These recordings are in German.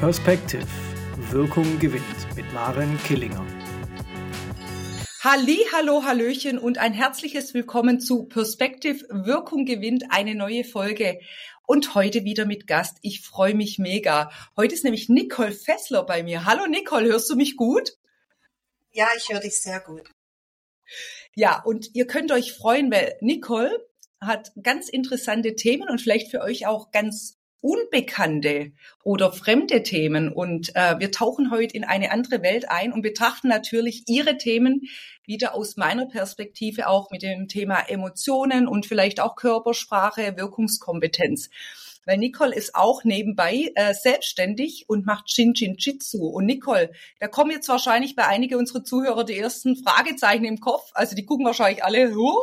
Perspective. Wirkung gewinnt mit Maren Killinger. Halli, hallo, hallöchen und ein herzliches Willkommen zu Perspective Wirkung gewinnt, eine neue Folge. Und heute wieder mit Gast. Ich freue mich mega. Heute ist nämlich Nicole Fessler bei mir. Hallo Nicole, hörst du mich gut? Ja, ich höre dich sehr gut. Ja, und ihr könnt euch freuen, weil Nicole hat ganz interessante Themen und vielleicht für euch auch ganz unbekannte oder fremde Themen. Und äh, wir tauchen heute in eine andere Welt ein und betrachten natürlich Ihre Themen wieder aus meiner Perspektive auch mit dem Thema Emotionen und vielleicht auch Körpersprache, Wirkungskompetenz. Weil Nicole ist auch nebenbei äh, selbstständig und macht Shin Shin Jitsu. Und Nicole, da kommen jetzt wahrscheinlich bei einigen unserer Zuhörer die ersten Fragezeichen im Kopf. Also die gucken wahrscheinlich alle, oh,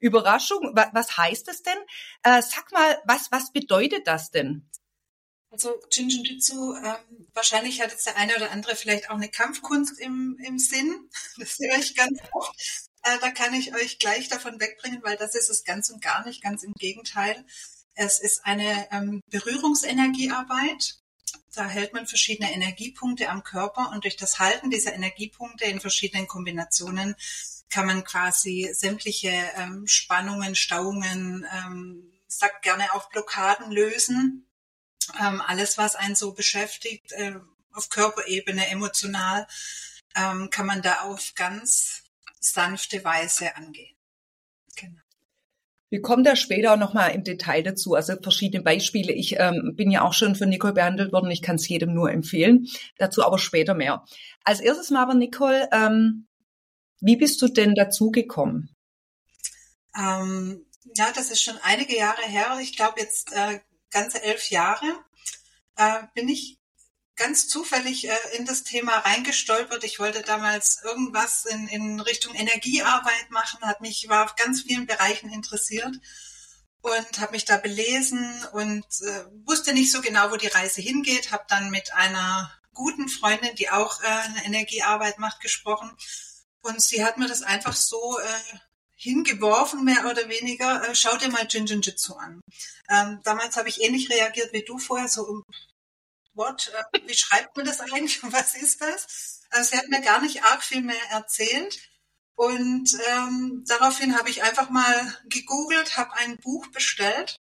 Überraschung. Was, was heißt das denn? Äh, sag mal, was, was bedeutet das denn? Also Jinjitsu, ähm, wahrscheinlich hat jetzt der eine oder andere vielleicht auch eine Kampfkunst im, im Sinn. Das höre ich ganz oft. Äh, da kann ich euch gleich davon wegbringen, weil das ist es ganz und gar nicht, ganz im Gegenteil. Es ist eine ähm, Berührungsenergiearbeit. Da hält man verschiedene Energiepunkte am Körper und durch das Halten dieser Energiepunkte in verschiedenen Kombinationen kann man quasi sämtliche ähm, Spannungen, Stauungen, ähm, sagt gerne auch Blockaden lösen. Ähm, alles, was einen so beschäftigt, äh, auf Körperebene, emotional, ähm, kann man da auf ganz sanfte Weise angehen. Wir kommen da später nochmal im Detail dazu, also verschiedene Beispiele. Ich ähm, bin ja auch schon von Nicole behandelt worden, ich kann es jedem nur empfehlen. Dazu aber später mehr. Als erstes mal aber, Nicole, ähm, wie bist du denn dazu gekommen? Ähm, ja, das ist schon einige Jahre her. Ich glaube jetzt äh, ganze elf Jahre äh, bin ich ganz zufällig äh, in das Thema reingestolpert. Ich wollte damals irgendwas in, in Richtung Energiearbeit machen, hat mich war auf ganz vielen Bereichen interessiert und habe mich da belesen und äh, wusste nicht so genau, wo die Reise hingeht. Habe dann mit einer guten Freundin, die auch äh, eine Energiearbeit macht, gesprochen und sie hat mir das einfach so äh, hingeworfen, mehr oder weniger. Äh, schau dir mal Jin Jin Jitsu an. Ähm, damals habe ich ähnlich reagiert wie du vorher, so what, äh, wie schreibt man das eigentlich und was ist das? Also sie hat mir gar nicht arg viel mehr erzählt. Und ähm, daraufhin habe ich einfach mal gegoogelt, habe ein Buch bestellt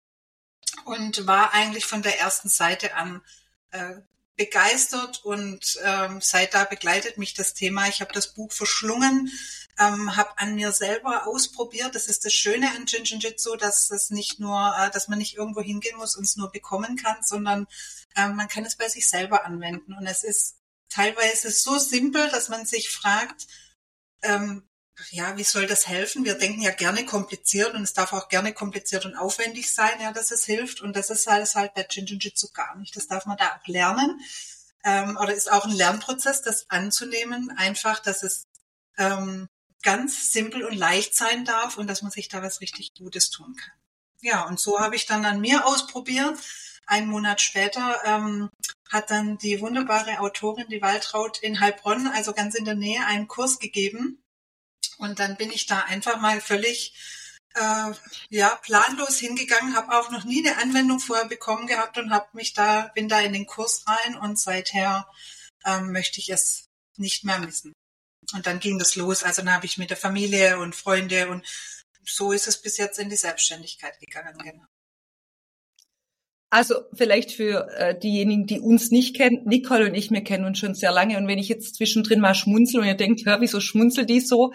und war eigentlich von der ersten Seite an äh, begeistert und ähm, seit da begleitet mich das Thema. Ich habe das Buch verschlungen, ähm, habe an mir selber ausprobiert. Das ist das Schöne an Jinjitsu, dass es nicht nur, äh, dass man nicht irgendwo hingehen muss und es nur bekommen kann, sondern ähm, man kann es bei sich selber anwenden. Und es ist teilweise so simpel, dass man sich fragt, ähm, ja, wie soll das helfen? Wir denken ja gerne kompliziert und es darf auch gerne kompliziert und aufwendig sein, ja, dass es hilft. Und das ist halt, halt bei Jinjitsu gar nicht. Das darf man da auch lernen. Ähm, oder ist auch ein Lernprozess, das anzunehmen, einfach, dass es ähm, ganz simpel und leicht sein darf und dass man sich da was richtig Gutes tun kann. Ja, und so habe ich dann an mir ausprobiert ein Monat später ähm, hat dann die wunderbare Autorin, die Waltraud in Heilbronn, also ganz in der Nähe, einen Kurs gegeben. Und dann bin ich da einfach mal völlig äh, ja planlos hingegangen, habe auch noch nie eine Anwendung vorher bekommen gehabt und habe mich da bin da in den Kurs rein und seither ähm, möchte ich es nicht mehr missen. Und dann ging das los. Also dann habe ich mit der Familie und Freunde und so ist es bis jetzt in die Selbstständigkeit gegangen. Genau. Also vielleicht für äh, diejenigen, die uns nicht kennen, Nicole und ich, wir kennen uns schon sehr lange. Und wenn ich jetzt zwischendrin mal schmunzel und ihr denkt, hör, wieso schmunzelt die so?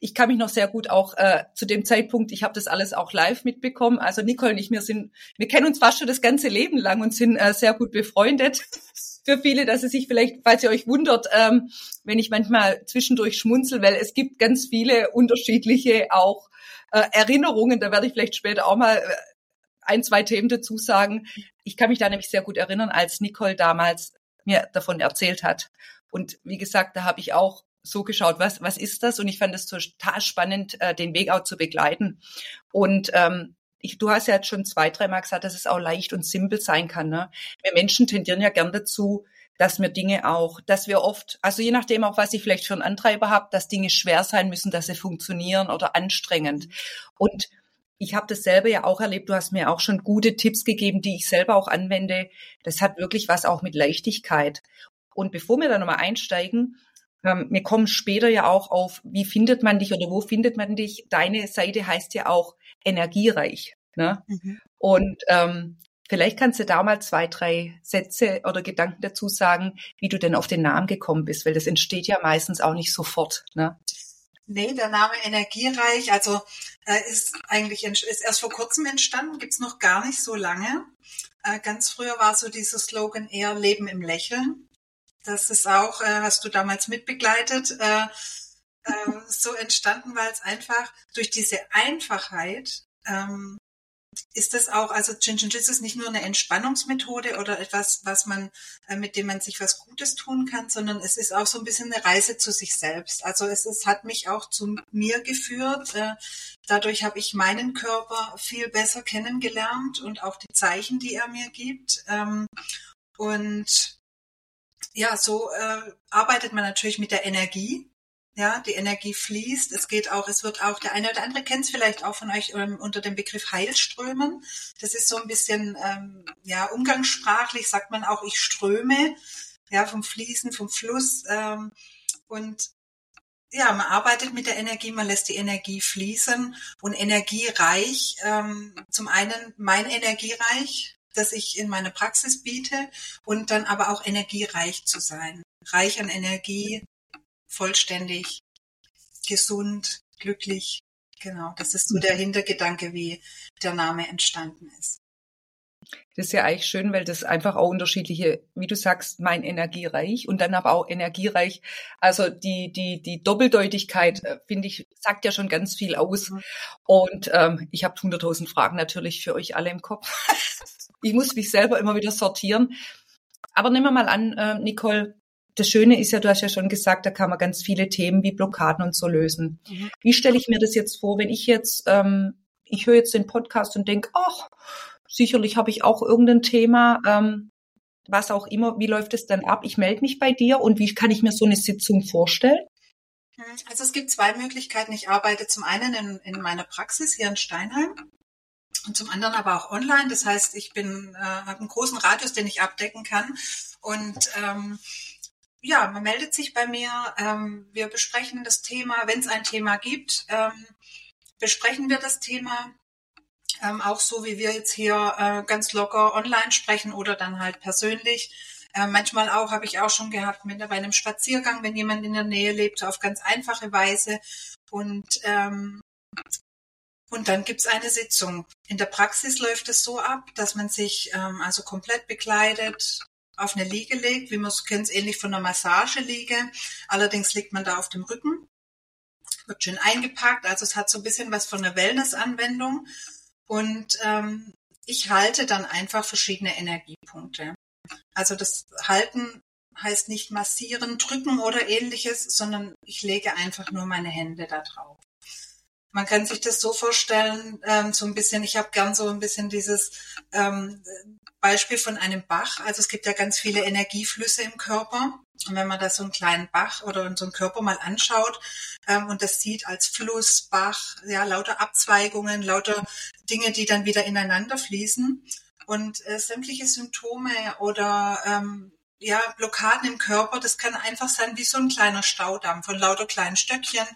Ich kann mich noch sehr gut auch äh, zu dem Zeitpunkt, ich habe das alles auch live mitbekommen. Also Nicole und ich, wir sind, wir kennen uns fast schon das ganze Leben lang und sind äh, sehr gut befreundet. Für viele, dass es sich vielleicht, falls ihr euch wundert, ähm, wenn ich manchmal zwischendurch schmunzel, weil es gibt ganz viele unterschiedliche auch äh, Erinnerungen. Da werde ich vielleicht später auch mal äh, ein, zwei Themen dazu sagen. Ich kann mich da nämlich sehr gut erinnern, als Nicole damals mir davon erzählt hat. Und wie gesagt, da habe ich auch so geschaut, was, was ist das? Und ich fand es total spannend, äh, den Weg auch zu begleiten. Und ähm, ich, du hast ja jetzt schon zwei, dreimal gesagt, dass es auch leicht und simpel sein kann. Ne? Wir Menschen tendieren ja gern dazu, dass wir Dinge auch, dass wir oft, also je nachdem auch, was ich vielleicht für einen Antreiber habe, dass Dinge schwer sein müssen, dass sie funktionieren oder anstrengend. Und ich habe das selber ja auch erlebt. Du hast mir auch schon gute Tipps gegeben, die ich selber auch anwende. Das hat wirklich was auch mit Leichtigkeit. Und bevor wir da nochmal einsteigen, ähm, wir kommen später ja auch auf, wie findet man dich oder wo findet man dich? Deine Seite heißt ja auch energiereich. Ne? Mhm. Und ähm, vielleicht kannst du da mal zwei, drei Sätze oder Gedanken dazu sagen, wie du denn auf den Namen gekommen bist, weil das entsteht ja meistens auch nicht sofort. Ne? Nee, der Name Energiereich, also äh, ist eigentlich ist erst vor kurzem entstanden, gibt's noch gar nicht so lange. Äh, ganz früher war so dieser Slogan eher Leben im Lächeln. Das ist auch, äh, hast du damals mitbegleitet, äh, äh, so entstanden, weil es einfach durch diese Einfachheit ähm, ist das auch, also Jinjinjitsu ist nicht nur eine Entspannungsmethode oder etwas, was man, äh, mit dem man sich was Gutes tun kann, sondern es ist auch so ein bisschen eine Reise zu sich selbst. Also es ist, hat mich auch zu mir geführt. Äh, dadurch habe ich meinen Körper viel besser kennengelernt und auch die Zeichen, die er mir gibt. Ähm, und ja, so äh, arbeitet man natürlich mit der Energie. Ja, die Energie fließt. Es geht auch, es wird auch, der eine oder andere kennt es vielleicht auch von euch ähm, unter dem Begriff Heilströmen. Das ist so ein bisschen, ähm, ja, umgangssprachlich sagt man auch, ich ströme, ja, vom Fließen, vom Fluss. Ähm, und ja, man arbeitet mit der Energie, man lässt die Energie fließen und energiereich. Ähm, zum einen mein Energiereich, das ich in meiner Praxis biete und dann aber auch energiereich zu sein. Reich an Energie, vollständig, gesund, glücklich. Genau, das ist so der Hintergedanke, wie der Name entstanden ist. Das ist ja eigentlich schön, weil das einfach auch unterschiedliche, wie du sagst, mein energiereich und dann aber auch energiereich. Also die die die Doppeldeutigkeit äh, finde ich sagt ja schon ganz viel aus. Mhm. Und ähm, ich habe hunderttausend Fragen natürlich für euch alle im Kopf. ich muss mich selber immer wieder sortieren. Aber nehmen wir mal an, äh, Nicole, das Schöne ist ja, du hast ja schon gesagt, da kann man ganz viele Themen wie Blockaden und so lösen. Mhm. Wie stelle ich mir das jetzt vor, wenn ich jetzt, ähm, ich höre jetzt den Podcast und denke, ach, sicherlich habe ich auch irgendein Thema, ähm, was auch immer, wie läuft es dann ab? Ich melde mich bei dir und wie kann ich mir so eine Sitzung vorstellen? Mhm. Also es gibt zwei Möglichkeiten. Ich arbeite zum einen in, in meiner Praxis hier in Steinheim und zum anderen aber auch online. Das heißt, ich bin äh, habe einen großen Radius, den ich abdecken kann und ähm, ja, man meldet sich bei mir. Ähm, wir besprechen das Thema. Wenn es ein Thema gibt, ähm, besprechen wir das Thema. Ähm, auch so, wie wir jetzt hier äh, ganz locker online sprechen oder dann halt persönlich. Äh, manchmal auch, habe ich auch schon gehabt, mit bei einem Spaziergang, wenn jemand in der Nähe lebt, auf ganz einfache Weise. Und ähm, und dann gibt's eine Sitzung. In der Praxis läuft es so ab, dass man sich ähm, also komplett bekleidet, auf eine Liege legt, wie man es kennt, ähnlich von einer Massageliege. Allerdings liegt man da auf dem Rücken, wird schön eingepackt. Also es hat so ein bisschen was von einer Wellness-Anwendung. Und ähm, ich halte dann einfach verschiedene Energiepunkte. Also das Halten heißt nicht massieren, drücken oder ähnliches, sondern ich lege einfach nur meine Hände da drauf. Man kann sich das so vorstellen, ähm, so ein bisschen, ich habe gern so ein bisschen dieses ähm, Beispiel von einem Bach. Also es gibt ja ganz viele Energieflüsse im Körper. Und wenn man da so einen kleinen Bach oder so einen Körper mal anschaut ähm, und das sieht als Fluss, Bach, ja, lauter Abzweigungen, lauter Dinge, die dann wieder ineinander fließen. Und äh, sämtliche Symptome oder ähm, ja, Blockaden im Körper, das kann einfach sein wie so ein kleiner Staudamm von lauter kleinen Stöckchen.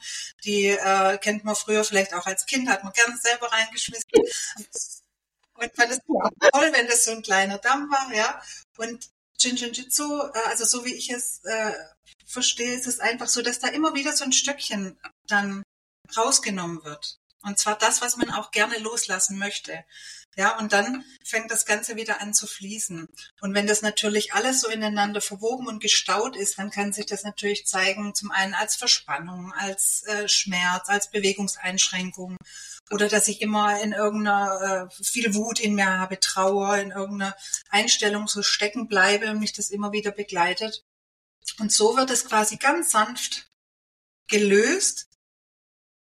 Die äh, kennt man früher vielleicht auch als Kind, hat man gerne selber reingeschmissen. Und man ist toll, wenn das so ein kleiner Damm war, ja. Und Jinjinjitsu, äh, also so wie ich es äh, verstehe, ist es einfach so, dass da immer wieder so ein Stöckchen dann rausgenommen wird. Und zwar das, was man auch gerne loslassen möchte. Ja, und dann fängt das Ganze wieder an zu fließen. Und wenn das natürlich alles so ineinander verwoben und gestaut ist, dann kann sich das natürlich zeigen, zum einen als Verspannung, als äh, Schmerz, als Bewegungseinschränkung oder dass ich immer in irgendeiner äh, viel Wut in mir habe, Trauer, in irgendeiner Einstellung so stecken bleibe und mich das immer wieder begleitet. Und so wird es quasi ganz sanft gelöst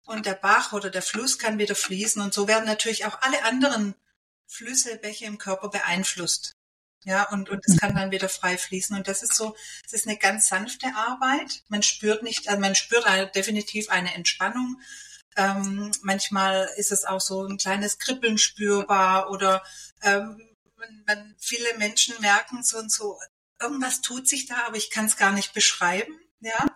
und der Bach oder der Fluss kann wieder fließen und so werden natürlich auch alle anderen Flüsse, Bäche im Körper beeinflusst. Ja, und, und es kann dann wieder frei fließen. Und das ist so, es ist eine ganz sanfte Arbeit. Man spürt nicht, also man spürt definitiv eine Entspannung. Ähm, manchmal ist es auch so ein kleines Kribbeln spürbar oder ähm, wenn viele Menschen merken so und so, irgendwas tut sich da, aber ich kann es gar nicht beschreiben. Ja,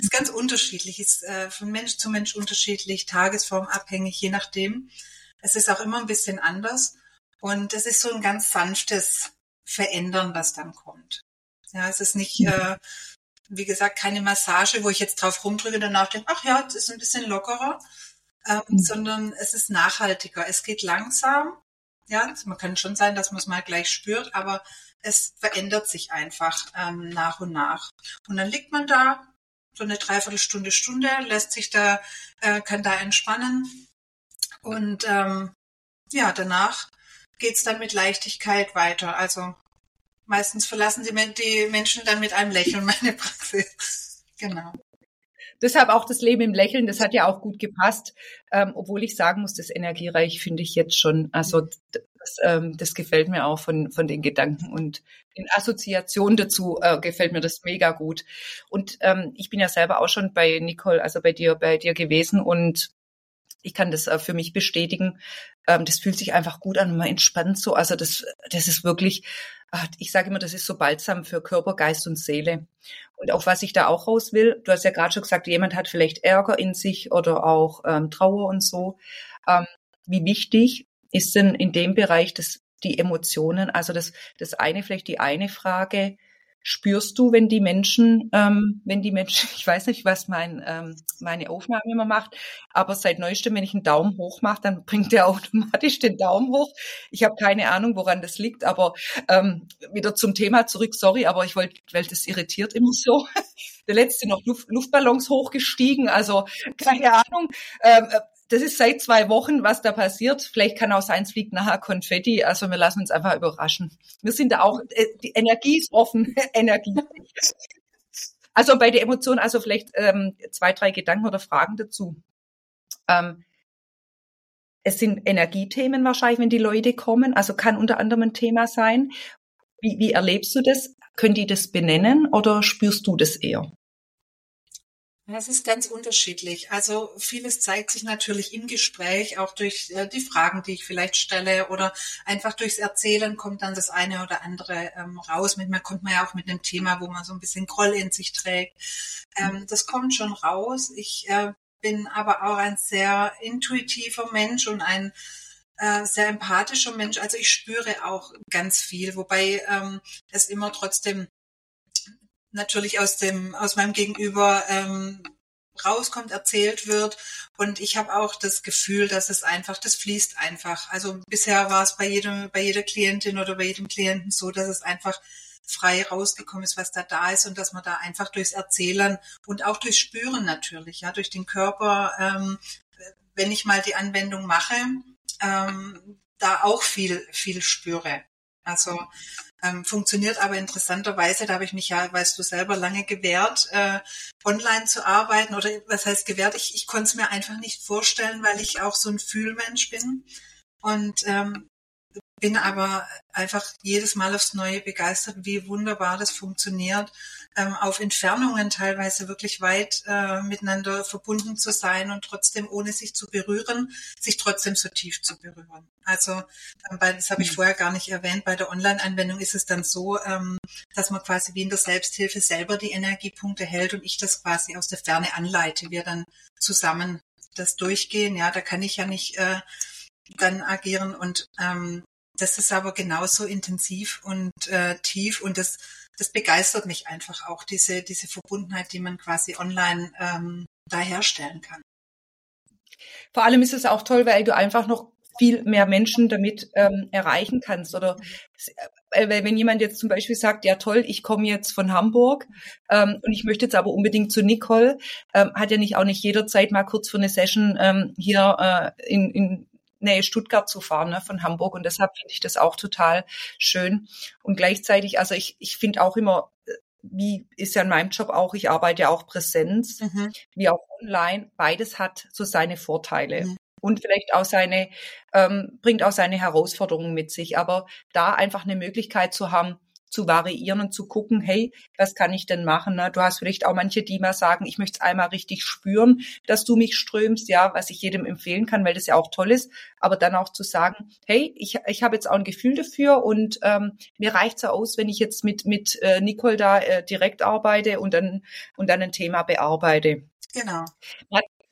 ist ganz unterschiedlich, ist äh, von Mensch zu Mensch unterschiedlich, tagesformabhängig, je nachdem. Es ist auch immer ein bisschen anders und es ist so ein ganz sanftes Verändern, was dann kommt. Ja, es ist nicht, äh, wie gesagt, keine Massage, wo ich jetzt drauf rumdrücke und danach denke, ach ja, es ist ein bisschen lockerer, ähm, mhm. sondern es ist nachhaltiger. Es geht langsam. Ja, man kann schon sein, dass man es mal gleich spürt, aber es verändert sich einfach ähm, nach und nach. Und dann liegt man da so eine Dreiviertelstunde, Stunde, lässt sich da, äh, kann da entspannen. Und ähm, ja, danach geht's dann mit Leichtigkeit weiter. Also meistens verlassen die, Menschen dann mit einem Lächeln meine Praxis. Genau. Deshalb auch das Leben im Lächeln, das hat ja auch gut gepasst, ähm, obwohl ich sagen muss, das Energiereich finde ich jetzt schon, also das, ähm, das gefällt mir auch von, von den Gedanken und in Assoziation dazu äh, gefällt mir das mega gut. Und ähm, ich bin ja selber auch schon bei Nicole, also bei dir, bei dir gewesen und ich kann das äh, für mich bestätigen. Ähm, das fühlt sich einfach gut an, man entspannt so. Also das, das ist wirklich, ah, ich sage immer, das ist so balsam für Körper, Geist und Seele. Und auch was ich da auch raus will, du hast ja gerade schon gesagt, jemand hat vielleicht Ärger in sich oder auch ähm, Trauer und so. Ähm, wie wichtig ist denn in dem Bereich das, die Emotionen? Also das, das eine, vielleicht die eine Frage, spürst du, wenn die Menschen, ähm, wenn die Menschen, ich weiß nicht, was mein, ähm, meine Aufnahme immer macht, aber seit neuestem, wenn ich einen Daumen hoch mache, dann bringt der automatisch den Daumen hoch. Ich habe keine Ahnung, woran das liegt, aber ähm, wieder zum Thema zurück, sorry, aber ich wollte, weil das irritiert immer so. Der letzte noch Luft, Luftballons hochgestiegen, also keine Ahnung. Ähm, das ist seit zwei Wochen, was da passiert. Vielleicht kann auch sein, es fliegt nachher Konfetti. Also wir lassen uns einfach überraschen. Wir sind da auch, äh, die Energie ist offen, Energie. Also bei der Emotion, also vielleicht ähm, zwei, drei Gedanken oder Fragen dazu. Ähm, es sind Energiethemen wahrscheinlich, wenn die Leute kommen. Also kann unter anderem ein Thema sein. Wie, wie erlebst du das? Können die das benennen oder spürst du das eher? Es ist ganz unterschiedlich. Also vieles zeigt sich natürlich im Gespräch, auch durch äh, die Fragen, die ich vielleicht stelle oder einfach durchs Erzählen kommt dann das eine oder andere ähm, raus. Manchmal kommt man ja auch mit einem Thema, wo man so ein bisschen Groll in sich trägt. Ähm, das kommt schon raus. Ich äh, bin aber auch ein sehr intuitiver Mensch und ein äh, sehr empathischer Mensch. Also ich spüre auch ganz viel, wobei ähm, es immer trotzdem natürlich aus dem aus meinem Gegenüber ähm, rauskommt, erzählt wird. Und ich habe auch das Gefühl, dass es einfach, das fließt einfach. Also bisher war es bei jedem, bei jeder Klientin oder bei jedem Klienten so, dass es einfach frei rausgekommen ist, was da da ist und dass man da einfach durchs Erzählen und auch durchs Spüren natürlich, ja, durch den Körper, ähm, wenn ich mal die Anwendung mache, ähm, da auch viel, viel spüre. Also ähm, funktioniert aber interessanterweise, da habe ich mich ja, weißt du selber, lange gewehrt, äh, online zu arbeiten oder was heißt gewehrt? Ich, ich konnte es mir einfach nicht vorstellen, weil ich auch so ein Fühlmensch bin. Und ähm, bin aber einfach jedes Mal aufs Neue begeistert, wie wunderbar das funktioniert, ähm, auf Entfernungen teilweise wirklich weit äh, miteinander verbunden zu sein und trotzdem ohne sich zu berühren, sich trotzdem so tief zu berühren. Also ähm, bei, das habe ich mhm. vorher gar nicht erwähnt, bei der Online-Anwendung ist es dann so, ähm, dass man quasi wie in der Selbsthilfe selber die Energiepunkte hält und ich das quasi aus der Ferne anleite, wir dann zusammen das durchgehen. Ja, da kann ich ja nicht äh, dann agieren und ähm, das ist aber genauso intensiv und äh, tief und das, das begeistert mich einfach auch, diese, diese Verbundenheit, die man quasi online ähm, da herstellen kann. Vor allem ist es auch toll, weil du einfach noch viel mehr Menschen damit ähm, erreichen kannst. Oder äh, wenn jemand jetzt zum Beispiel sagt, ja toll, ich komme jetzt von Hamburg ähm, und ich möchte jetzt aber unbedingt zu Nicole, ähm, hat ja nicht auch nicht jederzeit mal kurz für eine Session ähm, hier äh, in, in Nähe Stuttgart zu fahren, ne, von Hamburg. Und deshalb finde ich das auch total schön. Und gleichzeitig, also ich, ich finde auch immer, äh, wie ist ja in meinem Job auch, ich arbeite ja auch Präsenz, mhm. wie auch online, beides hat so seine Vorteile. Mhm. Und vielleicht auch seine, ähm, bringt auch seine Herausforderungen mit sich. Aber da einfach eine Möglichkeit zu haben, zu variieren und zu gucken, hey, was kann ich denn machen? Ne? Du hast vielleicht auch manche, die mal sagen, ich möchte es einmal richtig spüren, dass du mich strömst, ja, was ich jedem empfehlen kann, weil das ja auch toll ist, aber dann auch zu sagen, hey, ich, ich habe jetzt auch ein Gefühl dafür und ähm, mir reicht es ja aus, wenn ich jetzt mit, mit äh, Nicole da äh, direkt arbeite und dann, und dann ein Thema bearbeite. Genau.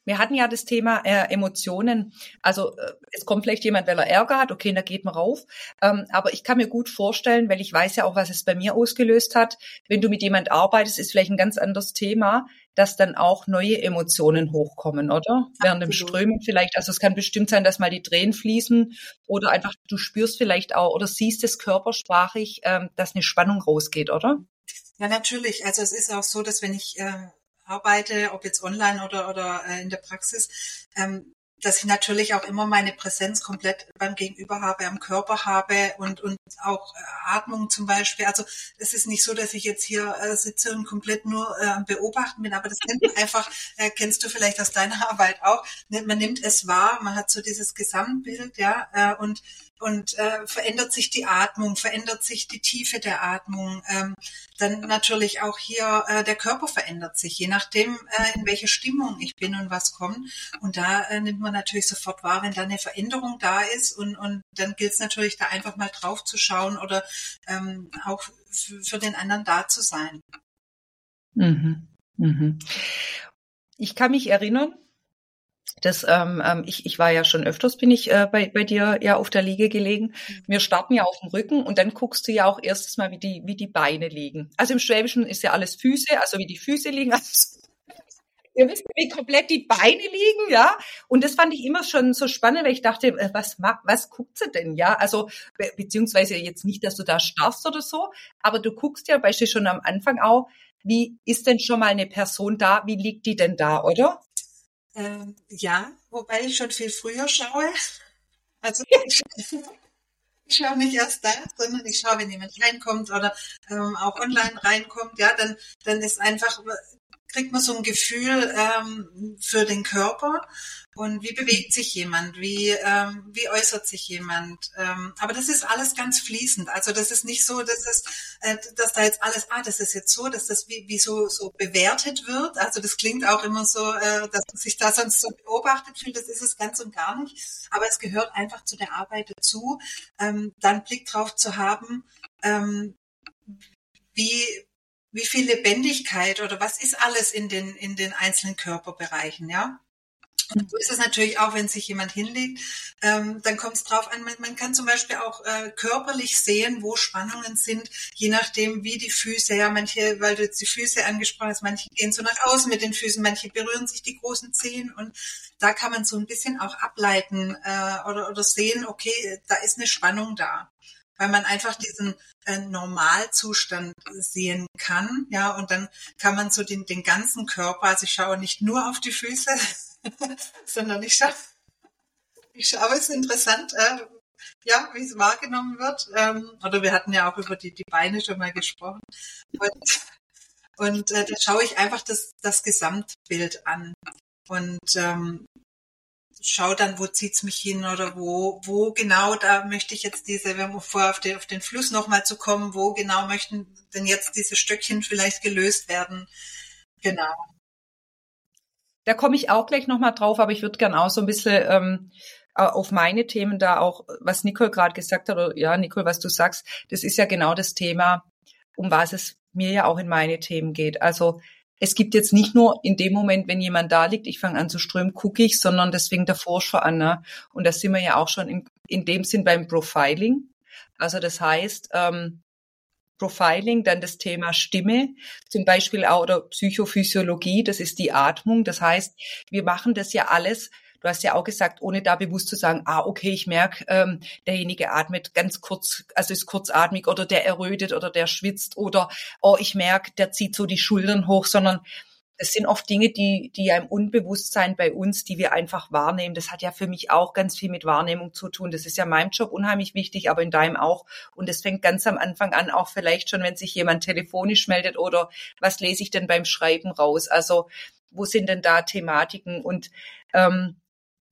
Wir hatten ja das Thema äh, Emotionen. Also äh, es kommt vielleicht jemand, weil er Ärger hat, okay, da geht man rauf. Ähm, aber ich kann mir gut vorstellen, weil ich weiß ja auch, was es bei mir ausgelöst hat, wenn du mit jemand arbeitest, ist vielleicht ein ganz anderes Thema, dass dann auch neue Emotionen hochkommen, oder? Während dem Strömen vielleicht. Also es kann bestimmt sein, dass mal die Tränen fließen oder einfach du spürst vielleicht auch oder siehst es körpersprachig, ähm, dass eine Spannung rausgeht, oder? Ja, natürlich. Also es ist auch so, dass wenn ich äh, arbeite, ob jetzt online oder, oder äh, in der Praxis, ähm, dass ich natürlich auch immer meine Präsenz komplett beim Gegenüber habe, am Körper habe und, und auch äh, Atmung zum Beispiel. Also es ist nicht so, dass ich jetzt hier äh, sitze und komplett nur äh, beobachten bin, aber das nennt man einfach, äh, kennst du vielleicht aus deiner Arbeit auch, man nimmt es wahr, man hat so dieses Gesamtbild, ja, äh, und und äh, verändert sich die Atmung, verändert sich die Tiefe der Atmung. Ähm, dann natürlich auch hier äh, der Körper verändert sich, je nachdem, äh, in welcher Stimmung ich bin und was kommt. Und da äh, nimmt man natürlich sofort wahr, wenn da eine Veränderung da ist. Und, und dann gilt es natürlich, da einfach mal drauf zu schauen oder ähm, auch für den anderen da zu sein. Mhm. Mhm. Ich kann mich erinnern, das, ähm, ähm, ich, ich war ja schon öfters, bin ich äh, bei, bei dir ja auf der Liege gelegen. Mhm. Wir starten ja auf dem Rücken und dann guckst du ja auch erstes Mal, wie die, wie die Beine liegen. Also im Schwäbischen ist ja alles Füße, also wie die Füße liegen. Also, ihr wisst, wie komplett die Beine liegen, ja. Und das fand ich immer schon so spannend, weil ich dachte, äh, was was guckt sie denn, ja? Also be beziehungsweise jetzt nicht, dass du da starrst oder so, aber du guckst ja beispielsweise schon am Anfang auch, wie ist denn schon mal eine Person da? Wie liegt die denn da, oder? Ähm, ja, wobei ich schon viel früher schaue. Also ich, ich schaue nicht erst da, sondern ich schaue, wenn jemand reinkommt oder ähm, auch online reinkommt, ja, dann, dann ist einfach kriegt man so ein Gefühl ähm, für den Körper und wie bewegt sich jemand, wie, ähm, wie äußert sich jemand. Ähm, aber das ist alles ganz fließend. Also das ist nicht so, dass, es, äh, dass da jetzt alles, ah, das ist jetzt so, dass das wie, wie so, so bewertet wird. Also das klingt auch immer so, äh, dass man sich da sonst so beobachtet fühlt. Das ist es ganz und gar nicht. Aber es gehört einfach zu der Arbeit dazu, ähm, dann Blick drauf zu haben, ähm, wie, wie viel Lebendigkeit oder was ist alles in den, in den einzelnen Körperbereichen, ja? Und so ist es natürlich auch, wenn sich jemand hinlegt, ähm, dann kommt es drauf an, man, man, kann zum Beispiel auch äh, körperlich sehen, wo Spannungen sind, je nachdem, wie die Füße, ja, manche, weil du jetzt die Füße angesprochen hast, manche gehen so nach außen mit den Füßen, manche berühren sich die großen Zehen und da kann man so ein bisschen auch ableiten äh, oder, oder sehen, okay, da ist eine Spannung da weil man einfach diesen äh, Normalzustand sehen kann. Ja, und dann kann man so den, den ganzen Körper, also ich schaue nicht nur auf die Füße, sondern ich schaue, ich schaue, es ist interessant, äh, ja, wie es wahrgenommen wird. Ähm, oder wir hatten ja auch über die, die Beine schon mal gesprochen. Und, und äh, da schaue ich einfach das, das Gesamtbild an. Und ähm, schau dann, wo zieht's mich hin oder wo, wo genau da möchte ich jetzt diese, wir vor auf den, auf den Fluss nochmal zu kommen, wo genau möchten denn jetzt diese Stöckchen vielleicht gelöst werden? Genau. Da komme ich auch gleich nochmal drauf, aber ich würde gern auch so ein bisschen ähm, auf meine Themen da auch, was Nicole gerade gesagt hat, oder ja, Nicole, was du sagst, das ist ja genau das Thema, um was es mir ja auch in meine Themen geht. Also es gibt jetzt nicht nur in dem Moment, wenn jemand da liegt, ich fange an zu strömen, gucke ich, sondern deswegen davor schon an. Ne? Und da sind wir ja auch schon in, in dem Sinn beim Profiling. Also das heißt, ähm, Profiling, dann das Thema Stimme, zum Beispiel auch oder Psychophysiologie, das ist die Atmung. Das heißt, wir machen das ja alles Du hast ja auch gesagt, ohne da bewusst zu sagen, ah, okay, ich merke, ähm, derjenige atmet ganz kurz, also ist kurzatmig oder der errötet oder der schwitzt oder oh, ich merke, der zieht so die Schultern hoch, sondern das sind oft Dinge, die, die ja im Unbewusstsein bei uns, die wir einfach wahrnehmen. Das hat ja für mich auch ganz viel mit Wahrnehmung zu tun. Das ist ja meinem Job unheimlich wichtig, aber in deinem auch. Und es fängt ganz am Anfang an, auch vielleicht schon, wenn sich jemand telefonisch meldet oder was lese ich denn beim Schreiben raus? Also wo sind denn da Thematiken? Und ähm,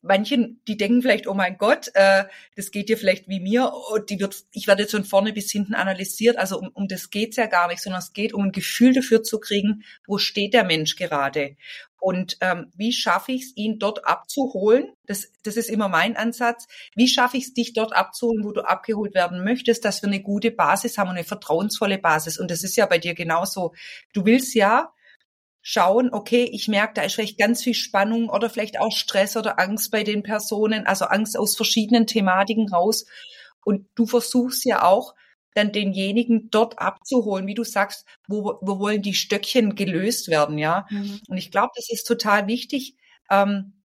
manchen, die denken vielleicht, oh mein Gott, äh, das geht dir vielleicht wie mir, und die wird, ich werde jetzt von vorne bis hinten analysiert. Also um, um das geht's ja gar nicht, sondern es geht um ein Gefühl dafür zu kriegen, wo steht der Mensch gerade. Und ähm, wie schaffe ich es, ihn dort abzuholen? Das, das ist immer mein Ansatz. Wie schaffe ich es, dich dort abzuholen, wo du abgeholt werden möchtest, dass wir eine gute Basis haben und eine vertrauensvolle Basis. Und das ist ja bei dir genauso. Du willst ja schauen, okay, ich merke, da ist vielleicht ganz viel Spannung oder vielleicht auch Stress oder Angst bei den Personen, also Angst aus verschiedenen Thematiken raus. Und du versuchst ja auch, dann denjenigen dort abzuholen, wie du sagst, wo, wo wollen die Stöckchen gelöst werden, ja. Mhm. Und ich glaube, das ist total wichtig, ähm,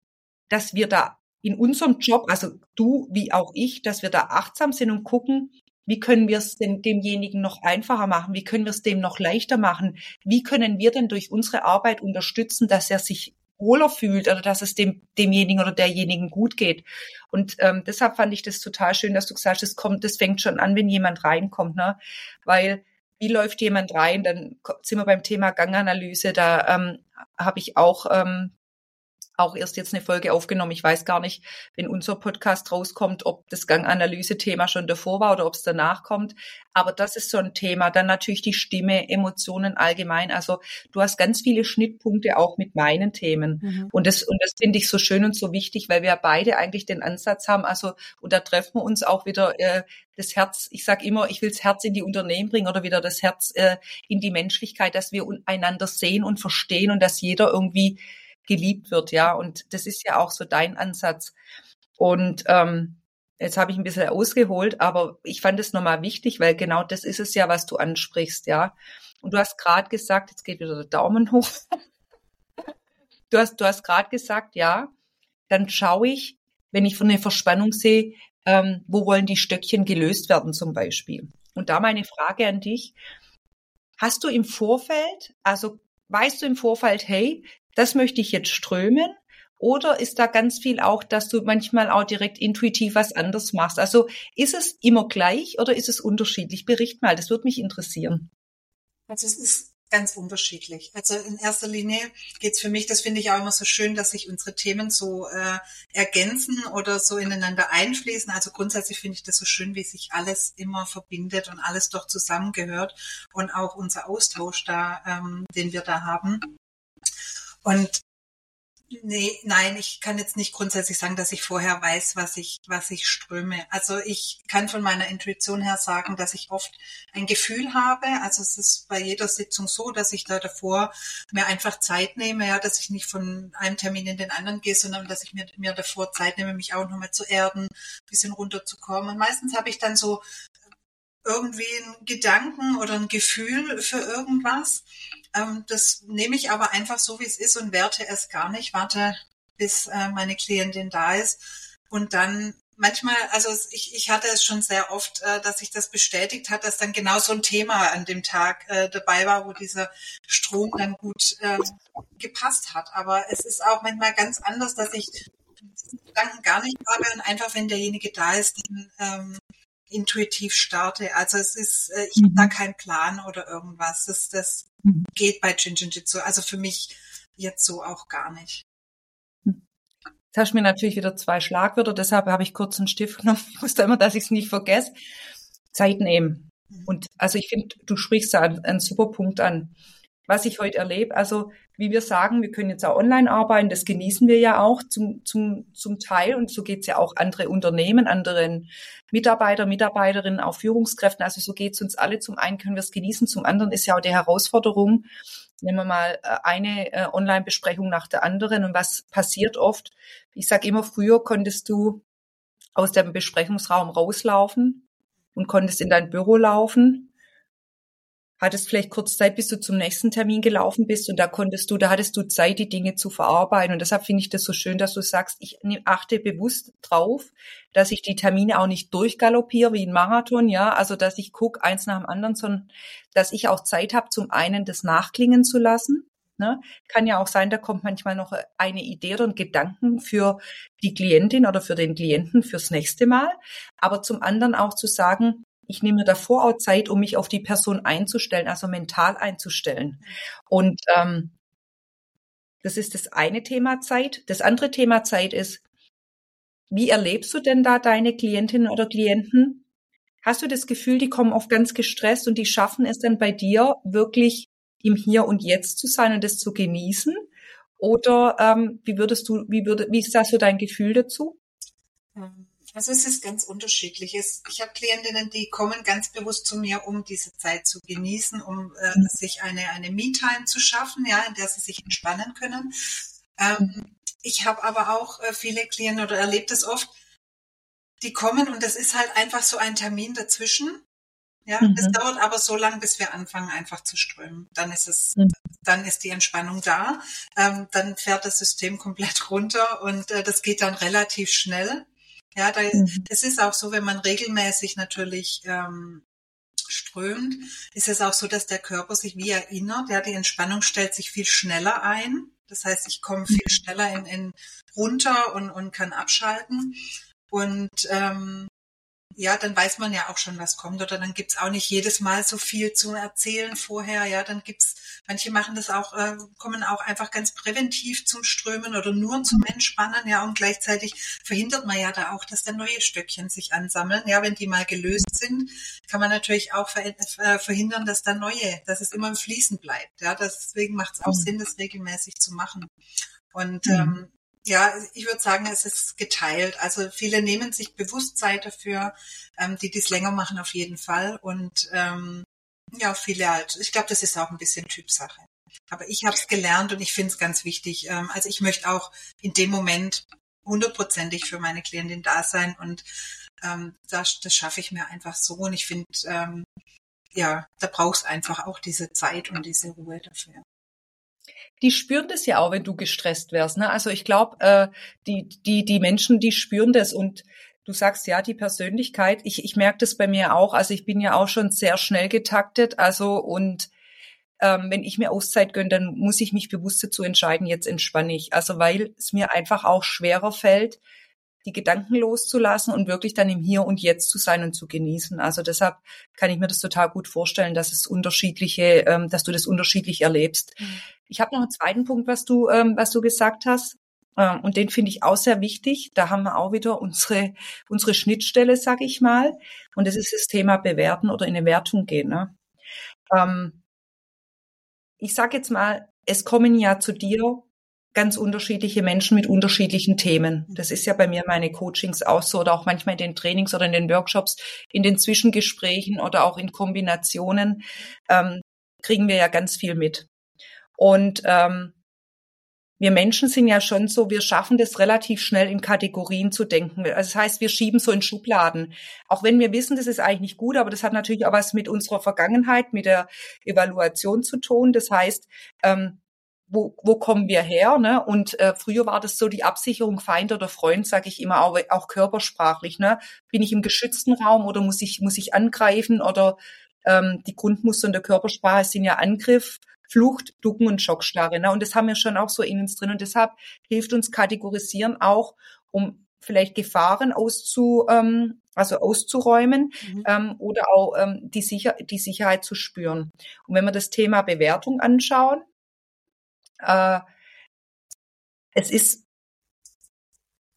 dass wir da in unserem Job, also du wie auch ich, dass wir da achtsam sind und gucken, wie können wir es denn demjenigen noch einfacher machen? Wie können wir es dem noch leichter machen? Wie können wir denn durch unsere Arbeit unterstützen, dass er sich wohler fühlt oder dass es dem, demjenigen oder derjenigen gut geht. Und ähm, deshalb fand ich das total schön, dass du gesagt hast, es kommt, das fängt schon an, wenn jemand reinkommt, ne? Weil wie läuft jemand rein? Dann sind wir beim Thema Ganganalyse. Da ähm, habe ich auch ähm, auch erst jetzt eine Folge aufgenommen. Ich weiß gar nicht, wenn unser Podcast rauskommt, ob das Ganganalyse-Thema schon davor war oder ob es danach kommt. Aber das ist so ein Thema. Dann natürlich die Stimme, Emotionen allgemein. Also du hast ganz viele Schnittpunkte auch mit meinen Themen. Mhm. Und das, und das finde ich so schön und so wichtig, weil wir beide eigentlich den Ansatz haben. Also, und da treffen wir uns auch wieder äh, das Herz, ich sage immer, ich will das Herz in die Unternehmen bringen oder wieder das Herz äh, in die Menschlichkeit, dass wir einander sehen und verstehen und dass jeder irgendwie geliebt wird, ja. Und das ist ja auch so dein Ansatz. Und ähm, jetzt habe ich ein bisschen ausgeholt, aber ich fand es nochmal wichtig, weil genau das ist es ja, was du ansprichst, ja. Und du hast gerade gesagt, jetzt geht wieder der Daumen hoch. Du hast, du hast gerade gesagt, ja, dann schaue ich, wenn ich von der Verspannung sehe, ähm, wo wollen die Stöckchen gelöst werden zum Beispiel. Und da meine Frage an dich, hast du im Vorfeld, also weißt du im Vorfeld, hey, das möchte ich jetzt strömen? Oder ist da ganz viel auch, dass du manchmal auch direkt intuitiv was anders machst? Also ist es immer gleich oder ist es unterschiedlich? Bericht mal, das würde mich interessieren. Also es ist ganz unterschiedlich. Also in erster Linie geht's für mich, das finde ich auch immer so schön, dass sich unsere Themen so äh, ergänzen oder so ineinander einfließen. Also grundsätzlich finde ich das so schön, wie sich alles immer verbindet und alles doch zusammengehört und auch unser Austausch da, ähm, den wir da haben. Und Nee, nein, ich kann jetzt nicht grundsätzlich sagen, dass ich vorher weiß, was ich, was ich ströme. Also ich kann von meiner Intuition her sagen, dass ich oft ein Gefühl habe. Also es ist bei jeder Sitzung so, dass ich da davor mir einfach Zeit nehme, ja, dass ich nicht von einem Termin in den anderen gehe, sondern dass ich mir, mir davor Zeit nehme, mich auch nochmal zu erden, bisschen runterzukommen. Und meistens habe ich dann so irgendwie einen Gedanken oder ein Gefühl für irgendwas. Ähm, das nehme ich aber einfach so, wie es ist und werte es gar nicht, warte, bis äh, meine Klientin da ist. Und dann manchmal, also ich, ich hatte es schon sehr oft, äh, dass sich das bestätigt hat, dass dann genau so ein Thema an dem Tag äh, dabei war, wo dieser Strom dann gut äh, gepasst hat. Aber es ist auch manchmal ganz anders, dass ich diesen Gedanken gar nicht habe und einfach, wenn derjenige da ist, dann ähm, intuitiv starte. Also es ist, äh, ich mhm. habe da keinen Plan oder irgendwas. Das, das mhm. geht bei Jinjinjitsu. Also für mich jetzt so auch gar nicht. Jetzt hast du mir natürlich wieder zwei Schlagwörter, deshalb habe ich kurz einen Stift genommen. Ich wusste immer, dass ich es nicht vergesse. Zeit nehmen. Mhm. Und also ich finde, du sprichst da einen, einen super Punkt an was ich heute erlebe. Also wie wir sagen, wir können jetzt auch online arbeiten, das genießen wir ja auch zum, zum, zum Teil und so geht's ja auch andere Unternehmen, anderen Mitarbeiter, Mitarbeiterinnen, auch Führungskräften. Also so geht's uns alle. Zum einen können wir es genießen, zum anderen ist ja auch die Herausforderung, nehmen wir mal äh, eine äh, Online-Besprechung nach der anderen und was passiert oft. Ich sage immer, früher konntest du aus dem Besprechungsraum rauslaufen und konntest in dein Büro laufen hattest vielleicht kurz Zeit, bis du zum nächsten Termin gelaufen bist und da konntest du, da hattest du Zeit, die Dinge zu verarbeiten. Und deshalb finde ich das so schön, dass du sagst, ich achte bewusst drauf, dass ich die Termine auch nicht durchgaloppiere wie ein Marathon, ja, also dass ich gucke eins nach dem anderen, sondern dass ich auch Zeit habe, zum einen das nachklingen zu lassen. Ne? Kann ja auch sein, da kommt manchmal noch eine Idee oder ein Gedanken für die Klientin oder für den Klienten fürs nächste Mal. Aber zum anderen auch zu sagen, ich nehme davor auch Zeit, um mich auf die Person einzustellen, also mental einzustellen. Und ähm, das ist das eine Thema Zeit. Das andere Thema Zeit ist, wie erlebst du denn da deine Klientinnen oder Klienten? Hast du das Gefühl, die kommen oft ganz gestresst und die schaffen es dann bei dir wirklich im Hier und Jetzt zu sein und das zu genießen? Oder ähm, wie würdest du, wie würde, wie ist da so dein Gefühl dazu? Ähm, also es ist ganz unterschiedlich. Ich habe Klientinnen, die kommen ganz bewusst zu mir, um diese Zeit zu genießen, um äh, mhm. sich eine, eine Me-Time zu schaffen, ja, in der sie sich entspannen können. Ähm, ich habe aber auch äh, viele Klienten oder erlebe das oft, die kommen und das ist halt einfach so ein Termin dazwischen. Ja, mhm. es dauert aber so lang, bis wir anfangen einfach zu strömen. Dann ist es, mhm. dann ist die Entspannung da. Ähm, dann fährt das System komplett runter und äh, das geht dann relativ schnell. Ja, da, mhm. das ist auch so, wenn man regelmäßig natürlich ähm, strömt, ist es auch so, dass der Körper sich wie erinnert. Ja, die Entspannung stellt sich viel schneller ein. Das heißt, ich komme viel mhm. schneller in, in runter und, und kann abschalten. Und ähm, ja, dann weiß man ja auch schon, was kommt. Oder dann gibt's auch nicht jedes Mal so viel zu erzählen vorher. Ja, dann gibt's, manche machen das auch, äh, kommen auch einfach ganz präventiv zum Strömen oder nur zum Entspannen. Ja, und gleichzeitig verhindert man ja da auch, dass da neue Stöckchen sich ansammeln. Ja, wenn die mal gelöst sind, kann man natürlich auch ver äh, verhindern, dass da neue, dass es immer im Fließen bleibt. Ja, deswegen macht es auch mhm. Sinn, das regelmäßig zu machen. Und mhm. ähm, ja, ich würde sagen, es ist geteilt. Also viele nehmen sich bewusst Zeit dafür, ähm, die dies länger machen auf jeden Fall. Und ähm, ja, viele halt. Ich glaube, das ist auch ein bisschen Typsache. Aber ich habe es gelernt und ich finde es ganz wichtig. Ähm, also ich möchte auch in dem Moment hundertprozentig für meine Klientin da sein und ähm, das, das schaffe ich mir einfach so. Und ich finde, ähm, ja, da brauchst einfach auch diese Zeit und diese Ruhe dafür die spüren das ja auch, wenn du gestresst wärst. Ne? Also ich glaube, äh, die, die, die Menschen, die spüren das und du sagst ja, die Persönlichkeit, ich, ich merke das bei mir auch. Also ich bin ja auch schon sehr schnell getaktet. Also und ähm, wenn ich mir Auszeit gönne, dann muss ich mich bewusst dazu entscheiden, jetzt entspanne ich. Also weil es mir einfach auch schwerer fällt, die Gedanken loszulassen und wirklich dann im Hier und Jetzt zu sein und zu genießen. Also deshalb kann ich mir das total gut vorstellen, dass es unterschiedliche, ähm, dass du das unterschiedlich erlebst. Mhm. Ich habe noch einen zweiten Punkt, was du, ähm, was du gesagt hast. Ähm, und den finde ich auch sehr wichtig. Da haben wir auch wieder unsere, unsere Schnittstelle, sag ich mal. Und das ist das Thema Bewerten oder in eine Wertung gehen. Ne? Ähm, ich sage jetzt mal, es kommen ja zu dir ganz unterschiedliche Menschen mit unterschiedlichen Themen. Das ist ja bei mir meine Coachings auch so oder auch manchmal in den Trainings oder in den Workshops, in den Zwischengesprächen oder auch in Kombinationen ähm, kriegen wir ja ganz viel mit. Und ähm, wir Menschen sind ja schon so, wir schaffen das relativ schnell in Kategorien zu denken. Also das heißt, wir schieben so in Schubladen. Auch wenn wir wissen, das ist eigentlich nicht gut, aber das hat natürlich auch was mit unserer Vergangenheit, mit der Evaluation zu tun. Das heißt, ähm, wo, wo kommen wir her? Ne? Und äh, früher war das so die Absicherung Feind oder Freund, sage ich immer, auch, auch körpersprachlich. Ne? Bin ich im geschützten Raum oder muss ich muss ich angreifen oder ähm, die Grundmuster in der Körpersprache sind ja Angriff, Flucht, Ducken und Schockstarre. Ne? Und das haben wir schon auch so in uns drin. Und deshalb hilft uns Kategorisieren auch, um vielleicht Gefahren auszu, ähm, also auszuräumen mhm. ähm, oder auch ähm, die, Sicher die Sicherheit zu spüren. Und wenn wir das Thema Bewertung anschauen, äh, es ist,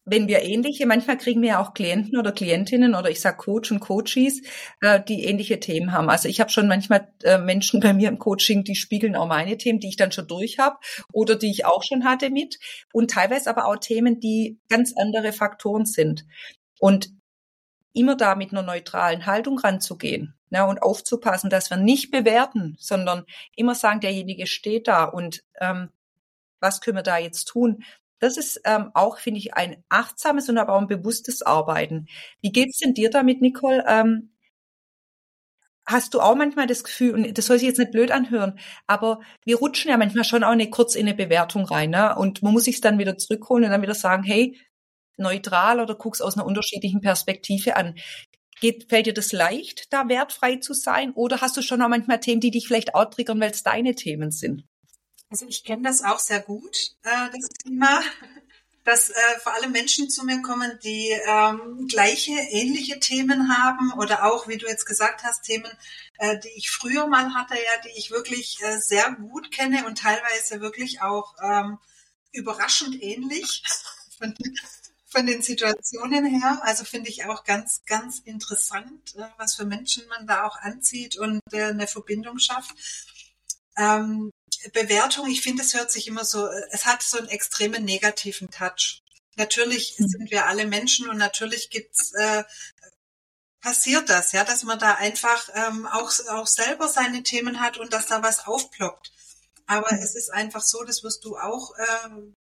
wenn wir ähnliche, manchmal kriegen wir ja auch Klienten oder Klientinnen oder ich sag Coach und Coaches, äh, die ähnliche Themen haben. Also ich habe schon manchmal äh, Menschen bei mir im Coaching, die spiegeln auch meine Themen, die ich dann schon durch habe oder die ich auch schon hatte mit und teilweise aber auch Themen, die ganz andere Faktoren sind. Und immer da mit einer neutralen Haltung ranzugehen ne, und aufzupassen, dass wir nicht bewerten, sondern immer sagen, derjenige steht da und ähm, was können wir da jetzt tun? Das ist ähm, auch, finde ich, ein achtsames und aber auch ein bewusstes Arbeiten. Wie geht's denn dir damit, Nicole? Ähm, hast du auch manchmal das Gefühl, und das soll sich jetzt nicht blöd anhören, aber wir rutschen ja manchmal schon auch eine, kurz in eine Bewertung rein, ne? Und man muss sich dann wieder zurückholen und dann wieder sagen, hey, neutral oder guck's aus einer unterschiedlichen Perspektive an. Geht, fällt dir das leicht, da wertfrei zu sein? Oder hast du schon auch manchmal Themen, die dich vielleicht auch triggern, weil es deine Themen sind? Also ich kenne das auch sehr gut, äh, das Thema, dass äh, vor allem Menschen zu mir kommen, die ähm, gleiche, ähnliche Themen haben oder auch, wie du jetzt gesagt hast, Themen, äh, die ich früher mal hatte, ja, die ich wirklich äh, sehr gut kenne und teilweise wirklich auch ähm, überraschend ähnlich. von den Situationen her. Also finde ich auch ganz, ganz interessant, äh, was für Menschen man da auch anzieht und äh, eine Verbindung schafft. Ähm, Bewertung, ich finde, es hört sich immer so, es hat so einen extremen negativen Touch. Natürlich mhm. sind wir alle Menschen und natürlich gibt's äh, passiert das, ja, dass man da einfach ähm, auch, auch selber seine Themen hat und dass da was aufploppt. Aber mhm. es ist einfach so, das wirst du auch ähm,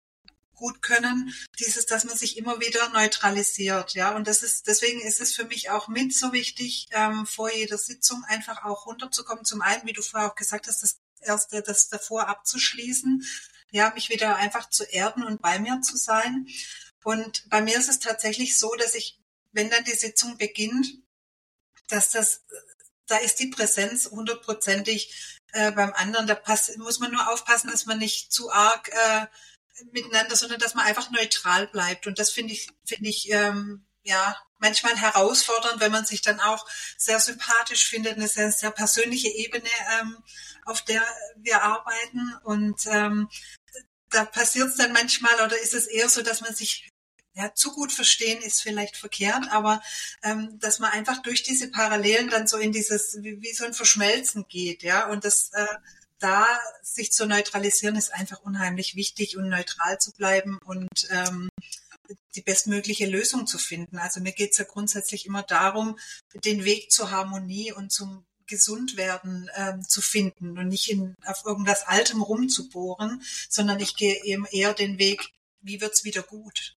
gut können, dieses, dass man sich immer wieder neutralisiert, ja. Und das ist, deswegen ist es für mich auch mit so wichtig, ähm, vor jeder Sitzung einfach auch runterzukommen. Zum einen, wie du vorher auch gesagt hast, das erste, das davor abzuschließen, ja, mich wieder einfach zu erden und bei mir zu sein. Und bei mir ist es tatsächlich so, dass ich, wenn dann die Sitzung beginnt, dass das, da ist die Präsenz hundertprozentig äh, beim anderen. Da pass, muss man nur aufpassen, dass man nicht zu arg äh, miteinander, sondern dass man einfach neutral bleibt. Und das finde ich, finde ich, ähm, ja, manchmal herausfordernd, wenn man sich dann auch sehr sympathisch findet, eine sehr, sehr persönliche Ebene, ähm, auf der wir arbeiten. Und ähm, da passiert es dann manchmal oder ist es eher so, dass man sich ja, zu gut verstehen ist vielleicht verkehrt, aber ähm, dass man einfach durch diese Parallelen dann so in dieses, wie, wie so ein Verschmelzen geht, ja, und das äh, da sich zu neutralisieren ist einfach unheimlich wichtig und neutral zu bleiben und ähm, die bestmögliche Lösung zu finden. Also mir geht es ja grundsätzlich immer darum, den Weg zur Harmonie und zum Gesundwerden ähm, zu finden und nicht in, auf irgendwas Altem rumzubohren, sondern ich gehe eben eher den Weg, wie wird's wieder gut?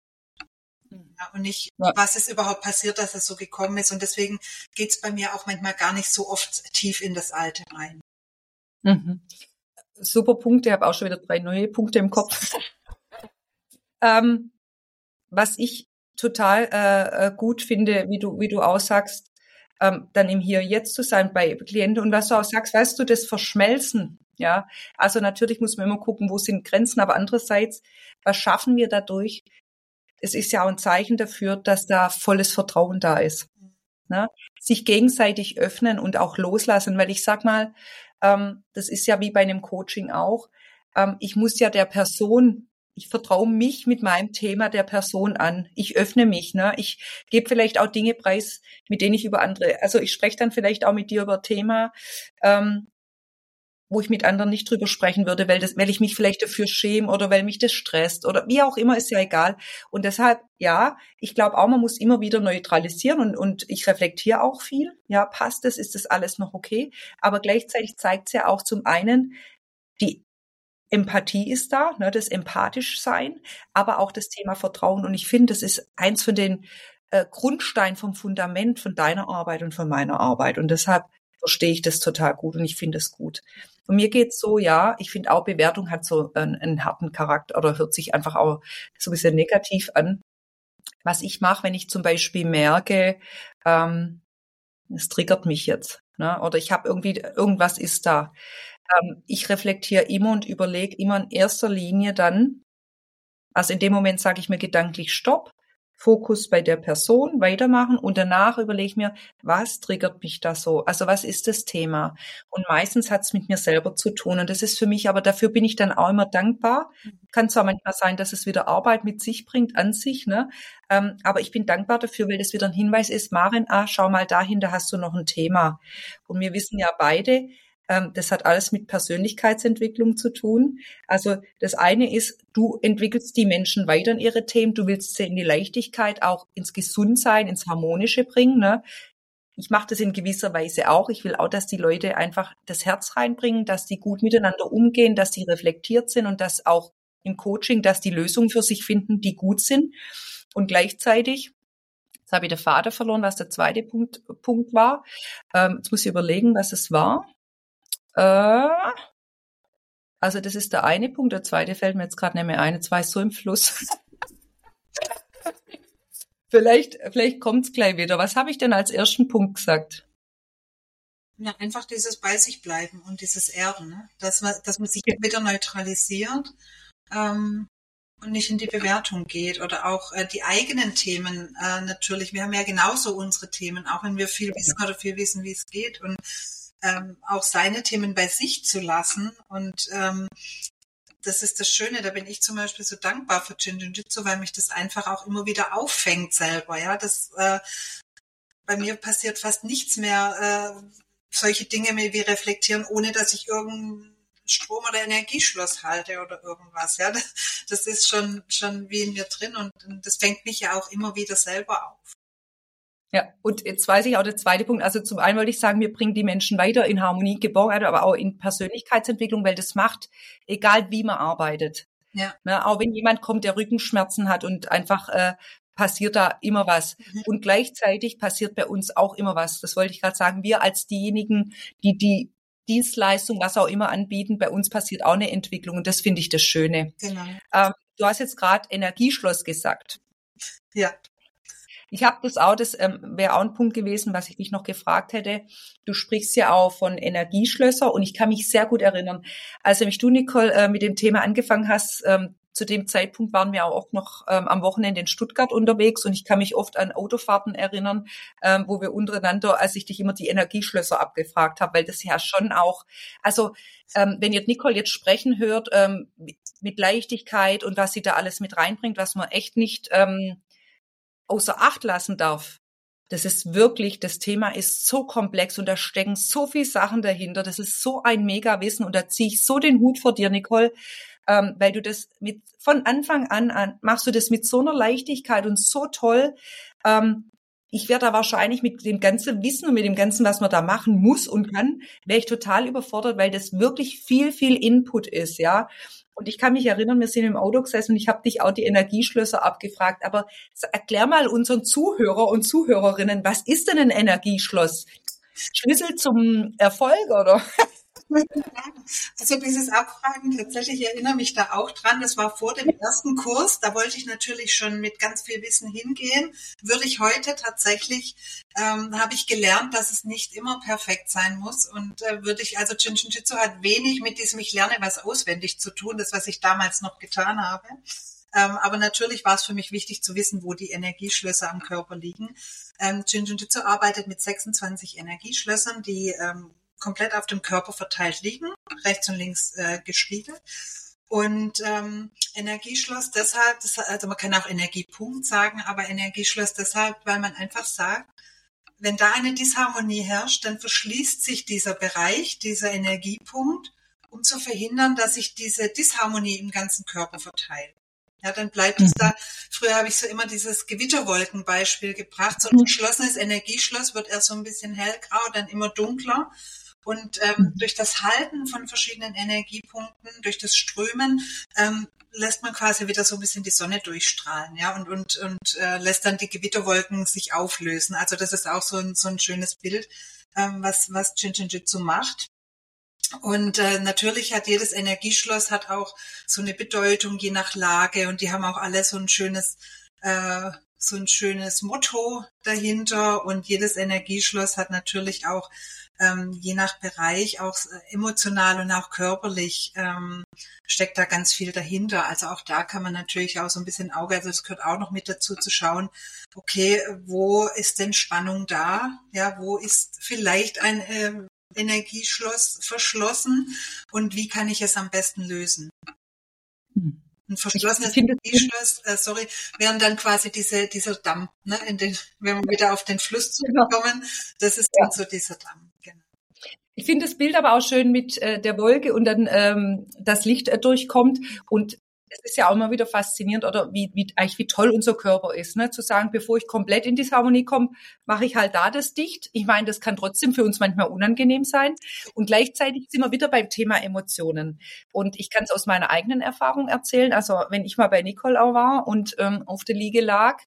Ja, und nicht, ja. was ist überhaupt passiert, dass es so gekommen ist. Und deswegen geht's bei mir auch manchmal gar nicht so oft tief in das Alte rein. Mhm. Super Punkte, ich habe auch schon wieder drei neue Punkte im Kopf. ähm, was ich total äh, äh, gut finde, wie du, wie du aussagst, ähm, dann im Hier Jetzt zu sein bei Klienten und was du auch sagst, weißt du, das Verschmelzen, ja. Also natürlich muss man immer gucken, wo sind Grenzen, aber andererseits, was schaffen wir dadurch, es ist ja auch ein Zeichen dafür, dass da volles Vertrauen da ist. Ne? Sich gegenseitig öffnen und auch loslassen, weil ich sag mal, ähm, das ist ja wie bei einem Coaching auch, ähm, ich muss ja der Person ich vertraue mich mit meinem Thema der Person an. Ich öffne mich. Ne? Ich gebe vielleicht auch Dinge preis, mit denen ich über andere, also ich spreche dann vielleicht auch mit dir über Thema, ähm, wo ich mit anderen nicht drüber sprechen würde, weil, das, weil ich mich vielleicht dafür schäme oder weil mich das stresst oder wie auch immer, ist ja egal. Und deshalb, ja, ich glaube auch, man muss immer wieder neutralisieren und, und ich reflektiere auch viel. Ja, passt das? Ist das alles noch okay? Aber gleichzeitig zeigt es ja auch zum einen, die Empathie ist da, ne, das empathisch sein, aber auch das Thema Vertrauen. Und ich finde, das ist eins von den äh, Grundsteinen vom Fundament von deiner Arbeit und von meiner Arbeit. Und deshalb verstehe ich das total gut und ich finde es gut. Und mir geht's so, ja, ich finde auch Bewertung hat so einen, einen harten Charakter oder hört sich einfach auch so ein bisschen negativ an. Was ich mache, wenn ich zum Beispiel merke, ähm, es triggert mich jetzt, ne? oder ich habe irgendwie, irgendwas ist da. Ähm, ich reflektiere immer und überlege immer in erster Linie dann, also in dem Moment sage ich mir gedanklich Stopp Fokus bei der Person weitermachen und danach überlege ich mir, was triggert mich da so? Also was ist das Thema? Und meistens hat es mit mir selber zu tun. Und das ist für mich, aber dafür bin ich dann auch immer dankbar. Kann zwar manchmal sein, dass es wieder Arbeit mit sich bringt, an sich, ne? Ähm, aber ich bin dankbar dafür, weil das wieder ein Hinweis ist, Marin, ah, schau mal dahin, da hast du noch ein Thema. Und wir wissen ja beide, das hat alles mit Persönlichkeitsentwicklung zu tun. Also das eine ist, du entwickelst die Menschen weiter in ihre Themen, du willst sie in die Leichtigkeit, auch ins Gesundsein, ins Harmonische bringen. Ne? Ich mache das in gewisser Weise auch. Ich will auch, dass die Leute einfach das Herz reinbringen, dass die gut miteinander umgehen, dass die reflektiert sind und dass auch im Coaching, dass die Lösungen für sich finden, die gut sind. Und gleichzeitig, jetzt habe ich den Vater verloren, was der zweite Punkt, Punkt war. Ähm, jetzt muss ich überlegen, was es war. Äh, also das ist der eine Punkt. Der zweite fällt mir jetzt gerade nicht mehr ein. Jetzt war ich so im Fluss. vielleicht vielleicht kommt's gleich wieder. Was habe ich denn als ersten Punkt gesagt? Ja, einfach dieses bei sich bleiben und dieses Erden, ne? dass man, dass man sich wieder neutralisiert ähm, und nicht in die Bewertung geht oder auch äh, die eigenen Themen äh, natürlich. Wir haben ja genauso unsere Themen, auch wenn wir viel wissen oder viel wissen, wie es geht und ähm, auch seine Themen bei sich zu lassen und ähm, das ist das Schöne, da bin ich zum Beispiel so dankbar für Jinjitsu, weil mich das einfach auch immer wieder auffängt selber. Ja, das äh, bei mir passiert fast nichts mehr, äh, solche Dinge mehr wie reflektieren, ohne dass ich irgendeinen Strom- oder Energieschloss halte oder irgendwas. Ja, das ist schon schon wie in mir drin und das fängt mich ja auch immer wieder selber auf. Ja, und jetzt weiß ich auch der zweite Punkt. Also zum einen wollte ich sagen, wir bringen die Menschen weiter in Harmonie, Geborgenheit, aber auch in Persönlichkeitsentwicklung, weil das macht, egal wie man arbeitet. Ja. Ne, auch wenn jemand kommt, der Rückenschmerzen hat und einfach äh, passiert da immer was. Mhm. Und gleichzeitig passiert bei uns auch immer was. Das wollte ich gerade sagen. Wir als diejenigen, die die Dienstleistung, was auch immer anbieten, bei uns passiert auch eine Entwicklung und das finde ich das Schöne. Genau. Ähm, du hast jetzt gerade Energieschloss gesagt. Ja. Ich habe das auch, das ähm, wäre auch ein Punkt gewesen, was ich dich noch gefragt hätte. Du sprichst ja auch von Energieschlösser und ich kann mich sehr gut erinnern, als nämlich du, Nicole, äh, mit dem Thema angefangen hast, ähm, zu dem Zeitpunkt waren wir auch noch ähm, am Wochenende in Stuttgart unterwegs und ich kann mich oft an Autofahrten erinnern, ähm, wo wir untereinander, als ich dich immer die Energieschlösser abgefragt habe, weil das ja schon auch, also ähm, wenn ihr Nicole jetzt sprechen hört, ähm, mit Leichtigkeit und was sie da alles mit reinbringt, was man echt nicht ähm, außer Acht lassen darf. Das ist wirklich, das Thema ist so komplex und da stecken so viele Sachen dahinter. Das ist so ein Mega-Wissen und da ziehe ich so den Hut vor dir, Nicole, ähm, weil du das mit von Anfang an, an machst du das mit so einer Leichtigkeit und so toll. Ähm, ich wäre da wahrscheinlich mit dem ganzen Wissen und mit dem ganzen, was man da machen muss und kann, wäre ich total überfordert, weil das wirklich viel, viel Input ist, ja. Und ich kann mich erinnern, wir sind im Auto gesessen und ich habe dich auch die Energieschlösser abgefragt. Aber erklär mal unseren Zuhörer und Zuhörerinnen, was ist denn ein Energieschloss? Schlüssel zum Erfolg, oder? Also dieses Abfragen, tatsächlich ich erinnere mich da auch dran. Das war vor dem ersten Kurs. Da wollte ich natürlich schon mit ganz viel Wissen hingehen. Würde ich heute tatsächlich, ähm, habe ich gelernt, dass es nicht immer perfekt sein muss. Und äh, würde ich, also Jin Jitsu hat wenig mit diesem Ich lerne was auswendig zu tun, das was ich damals noch getan habe. Ähm, aber natürlich war es für mich wichtig zu wissen, wo die Energieschlösser am Körper liegen. Ähm, Jin Jitsu arbeitet mit 26 Energieschlössern, die ähm, komplett auf dem Körper verteilt liegen, rechts und links äh, gespiegelt. Und ähm, Energieschloss deshalb, das, also man kann auch Energiepunkt sagen, aber Energieschloss deshalb, weil man einfach sagt, wenn da eine Disharmonie herrscht, dann verschließt sich dieser Bereich, dieser Energiepunkt, um zu verhindern, dass sich diese Disharmonie im ganzen Körper verteilt. Ja, dann bleibt es da. Früher habe ich so immer dieses Gewitterwolkenbeispiel gebracht. So ein mhm. geschlossenes Energieschloss wird erst so ein bisschen hellgrau, dann immer dunkler. Und ähm, durch das Halten von verschiedenen Energiepunkten, durch das Strömen, ähm, lässt man quasi wieder so ein bisschen die Sonne durchstrahlen, ja, und, und, und äh, lässt dann die Gewitterwolken sich auflösen. Also das ist auch so ein, so ein schönes Bild, ähm, was, was Jinjitsu macht. Und äh, natürlich hat jedes Energieschloss hat auch so eine Bedeutung je nach Lage und die haben auch alle so ein schönes äh, so ein schönes Motto dahinter und jedes Energieschloss hat natürlich auch ähm, je nach Bereich auch äh, emotional und auch körperlich ähm, steckt da ganz viel dahinter. Also auch da kann man natürlich auch so ein bisschen Auge, also es gehört auch noch mit dazu zu schauen, okay, wo ist denn Spannung da? Ja, wo ist vielleicht ein äh, Energieschloss verschlossen und wie kann ich es am besten lösen? Hm. Ein verschlossenes Energieschloss, äh, sorry, wären dann quasi diese, dieser Damm, ne, in den, wenn wir wieder auf den Fluss zurückkommen, das ist dann so dieser Damm. Genau. Ich finde das Bild aber auch schön mit äh, der Wolke und dann ähm, das Licht äh, durchkommt und es ist ja auch immer wieder faszinierend oder wie, wie eigentlich wie toll unser Körper ist, ne? Zu sagen, bevor ich komplett in Disharmonie komme, mache ich halt da das dicht. Ich meine, das kann trotzdem für uns manchmal unangenehm sein. Und gleichzeitig sind wir wieder beim Thema Emotionen. Und ich kann es aus meiner eigenen Erfahrung erzählen. Also wenn ich mal bei Nicole auch war und ähm, auf der Liege lag,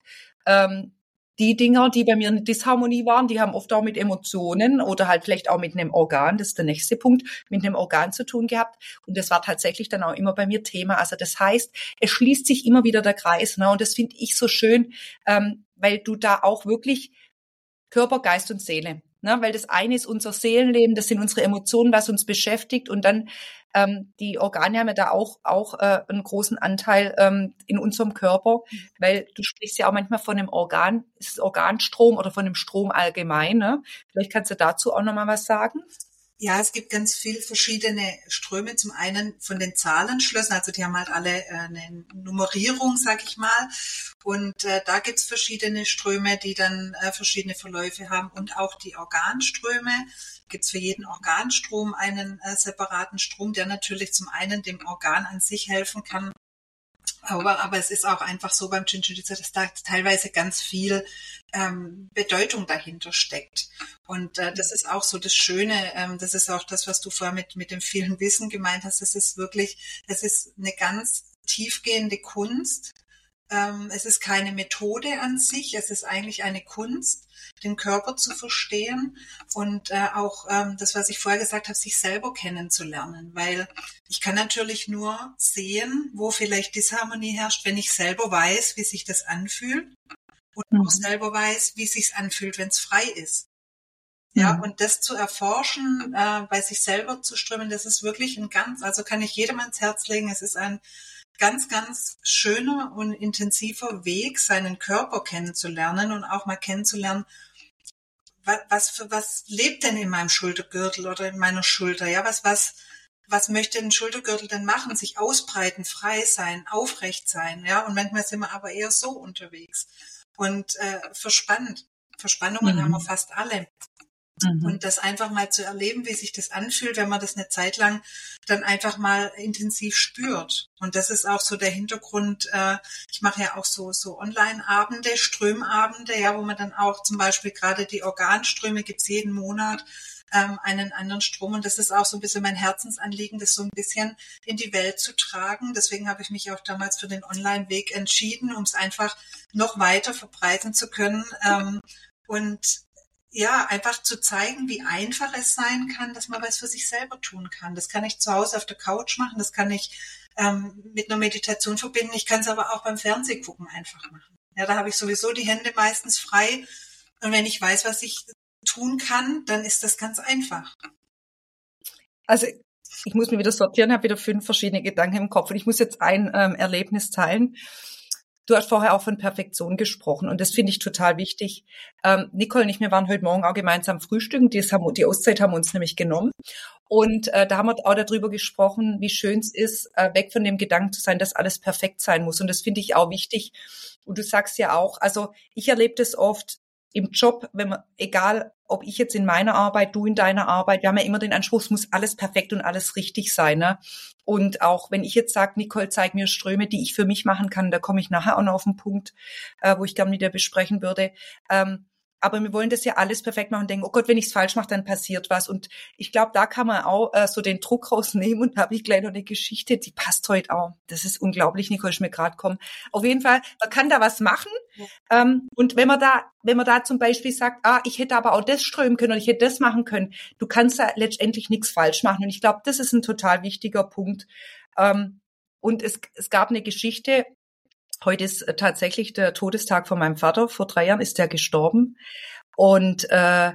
ähm, die Dinger, die bei mir eine Disharmonie waren, die haben oft auch mit Emotionen oder halt vielleicht auch mit einem Organ, das ist der nächste Punkt, mit einem Organ zu tun gehabt. Und das war tatsächlich dann auch immer bei mir Thema. Also das heißt, es schließt sich immer wieder der Kreis. Ne? Und das finde ich so schön, ähm, weil du da auch wirklich Körper, Geist und Seele Ne? Weil das eine ist unser Seelenleben, das sind unsere Emotionen, was uns beschäftigt. Und dann ähm, die Organe haben ja da auch, auch äh, einen großen Anteil ähm, in unserem Körper, weil du sprichst ja auch manchmal von einem Organ, ist es Organstrom oder von einem Strom allgemein. Ne? Vielleicht kannst du dazu auch nochmal was sagen. Ja, es gibt ganz viel verschiedene Ströme. Zum einen von den Zahlenschlössern, also die haben halt alle äh, eine Nummerierung, sag ich mal. Und äh, da gibt's verschiedene Ströme, die dann äh, verschiedene Verläufe haben. Und auch die Organströme. Gibt's für jeden Organstrom einen äh, separaten Strom, der natürlich zum einen dem Organ an sich helfen kann, aber, aber es ist auch einfach so beim Chinchulitza, dass da teilweise ganz viel ähm, Bedeutung dahinter steckt. Und äh, das ist auch so das Schöne, ähm, das ist auch das, was du vorher mit, mit dem vielen Wissen gemeint hast. Das ist wirklich, es ist eine ganz tiefgehende Kunst. Ähm, es ist keine Methode an sich, es ist eigentlich eine Kunst den Körper zu verstehen und äh, auch ähm, das, was ich vorher gesagt habe, sich selber kennenzulernen, weil ich kann natürlich nur sehen, wo vielleicht Disharmonie herrscht, wenn ich selber weiß, wie sich das anfühlt und mhm. auch selber weiß, wie sich's anfühlt, wenn es frei ist. Ja, mhm. und das zu erforschen, äh, bei sich selber zu strömen, das ist wirklich ein ganz, also kann ich jedem ans Herz legen. Es ist ein ganz, ganz schöner und intensiver Weg, seinen Körper kennenzulernen und auch mal kennenzulernen, was, was für was lebt denn in meinem Schultergürtel oder in meiner Schulter? Ja, was, was, was möchte ein Schultergürtel denn machen? Sich ausbreiten, frei sein, aufrecht sein, ja. Und manchmal sind wir aber eher so unterwegs und äh, verspannt. Verspannungen mhm. haben wir fast alle. Mhm. Und das einfach mal zu erleben, wie sich das anfühlt, wenn man das eine Zeit lang dann einfach mal intensiv spürt. Und das ist auch so der Hintergrund. Äh, ich mache ja auch so so Online-Abende, Strömabende, ja, wo man dann auch zum Beispiel gerade die Organströme gibt's jeden Monat ähm, einen anderen Strom. Und das ist auch so ein bisschen mein Herzensanliegen, das so ein bisschen in die Welt zu tragen. Deswegen habe ich mich auch damals für den Online-Weg entschieden, um es einfach noch weiter verbreiten zu können. Ähm, und ja, einfach zu zeigen, wie einfach es sein kann, dass man was für sich selber tun kann. Das kann ich zu Hause auf der Couch machen, das kann ich ähm, mit einer Meditation verbinden, ich kann es aber auch beim Fernsehgucken einfach machen. Ja, da habe ich sowieso die Hände meistens frei und wenn ich weiß, was ich tun kann, dann ist das ganz einfach. Also ich muss mir wieder sortieren, habe wieder fünf verschiedene Gedanken im Kopf und ich muss jetzt ein ähm, Erlebnis teilen. Du hast vorher auch von Perfektion gesprochen und das finde ich total wichtig. Ähm, Nicole und ich, wir waren heute Morgen auch gemeinsam frühstücken. Die, haben, die Auszeit haben wir uns nämlich genommen. Und äh, da haben wir auch darüber gesprochen, wie schön es ist, äh, weg von dem Gedanken zu sein, dass alles perfekt sein muss. Und das finde ich auch wichtig. Und du sagst ja auch, also ich erlebe das oft, im Job, wenn man, egal ob ich jetzt in meiner Arbeit, du in deiner Arbeit, wir haben ja immer den Anspruch, es muss alles perfekt und alles richtig sein. Ne? Und auch wenn ich jetzt sage, Nicole, zeig mir Ströme, die ich für mich machen kann, da komme ich nachher auch noch auf den Punkt, äh, wo ich gerne mit dir besprechen würde. Ähm, aber wir wollen das ja alles perfekt machen und denken, oh Gott, wenn ich es falsch mache, dann passiert was. Und ich glaube, da kann man auch äh, so den Druck rausnehmen und da habe ich gleich noch eine Geschichte, die passt heute auch. Das ist unglaublich, Nicole, ich mir gerade kommen. Auf jeden Fall, man kann da was machen. Ja. Ähm, und wenn man da, wenn man da zum Beispiel sagt, ah, ich hätte aber auch das strömen können oder ich hätte das machen können, du kannst da letztendlich nichts falsch machen. Und ich glaube, das ist ein total wichtiger Punkt. Ähm, und es, es gab eine Geschichte, Heute ist äh, tatsächlich der Todestag von meinem Vater. Vor drei Jahren ist er gestorben. Und äh,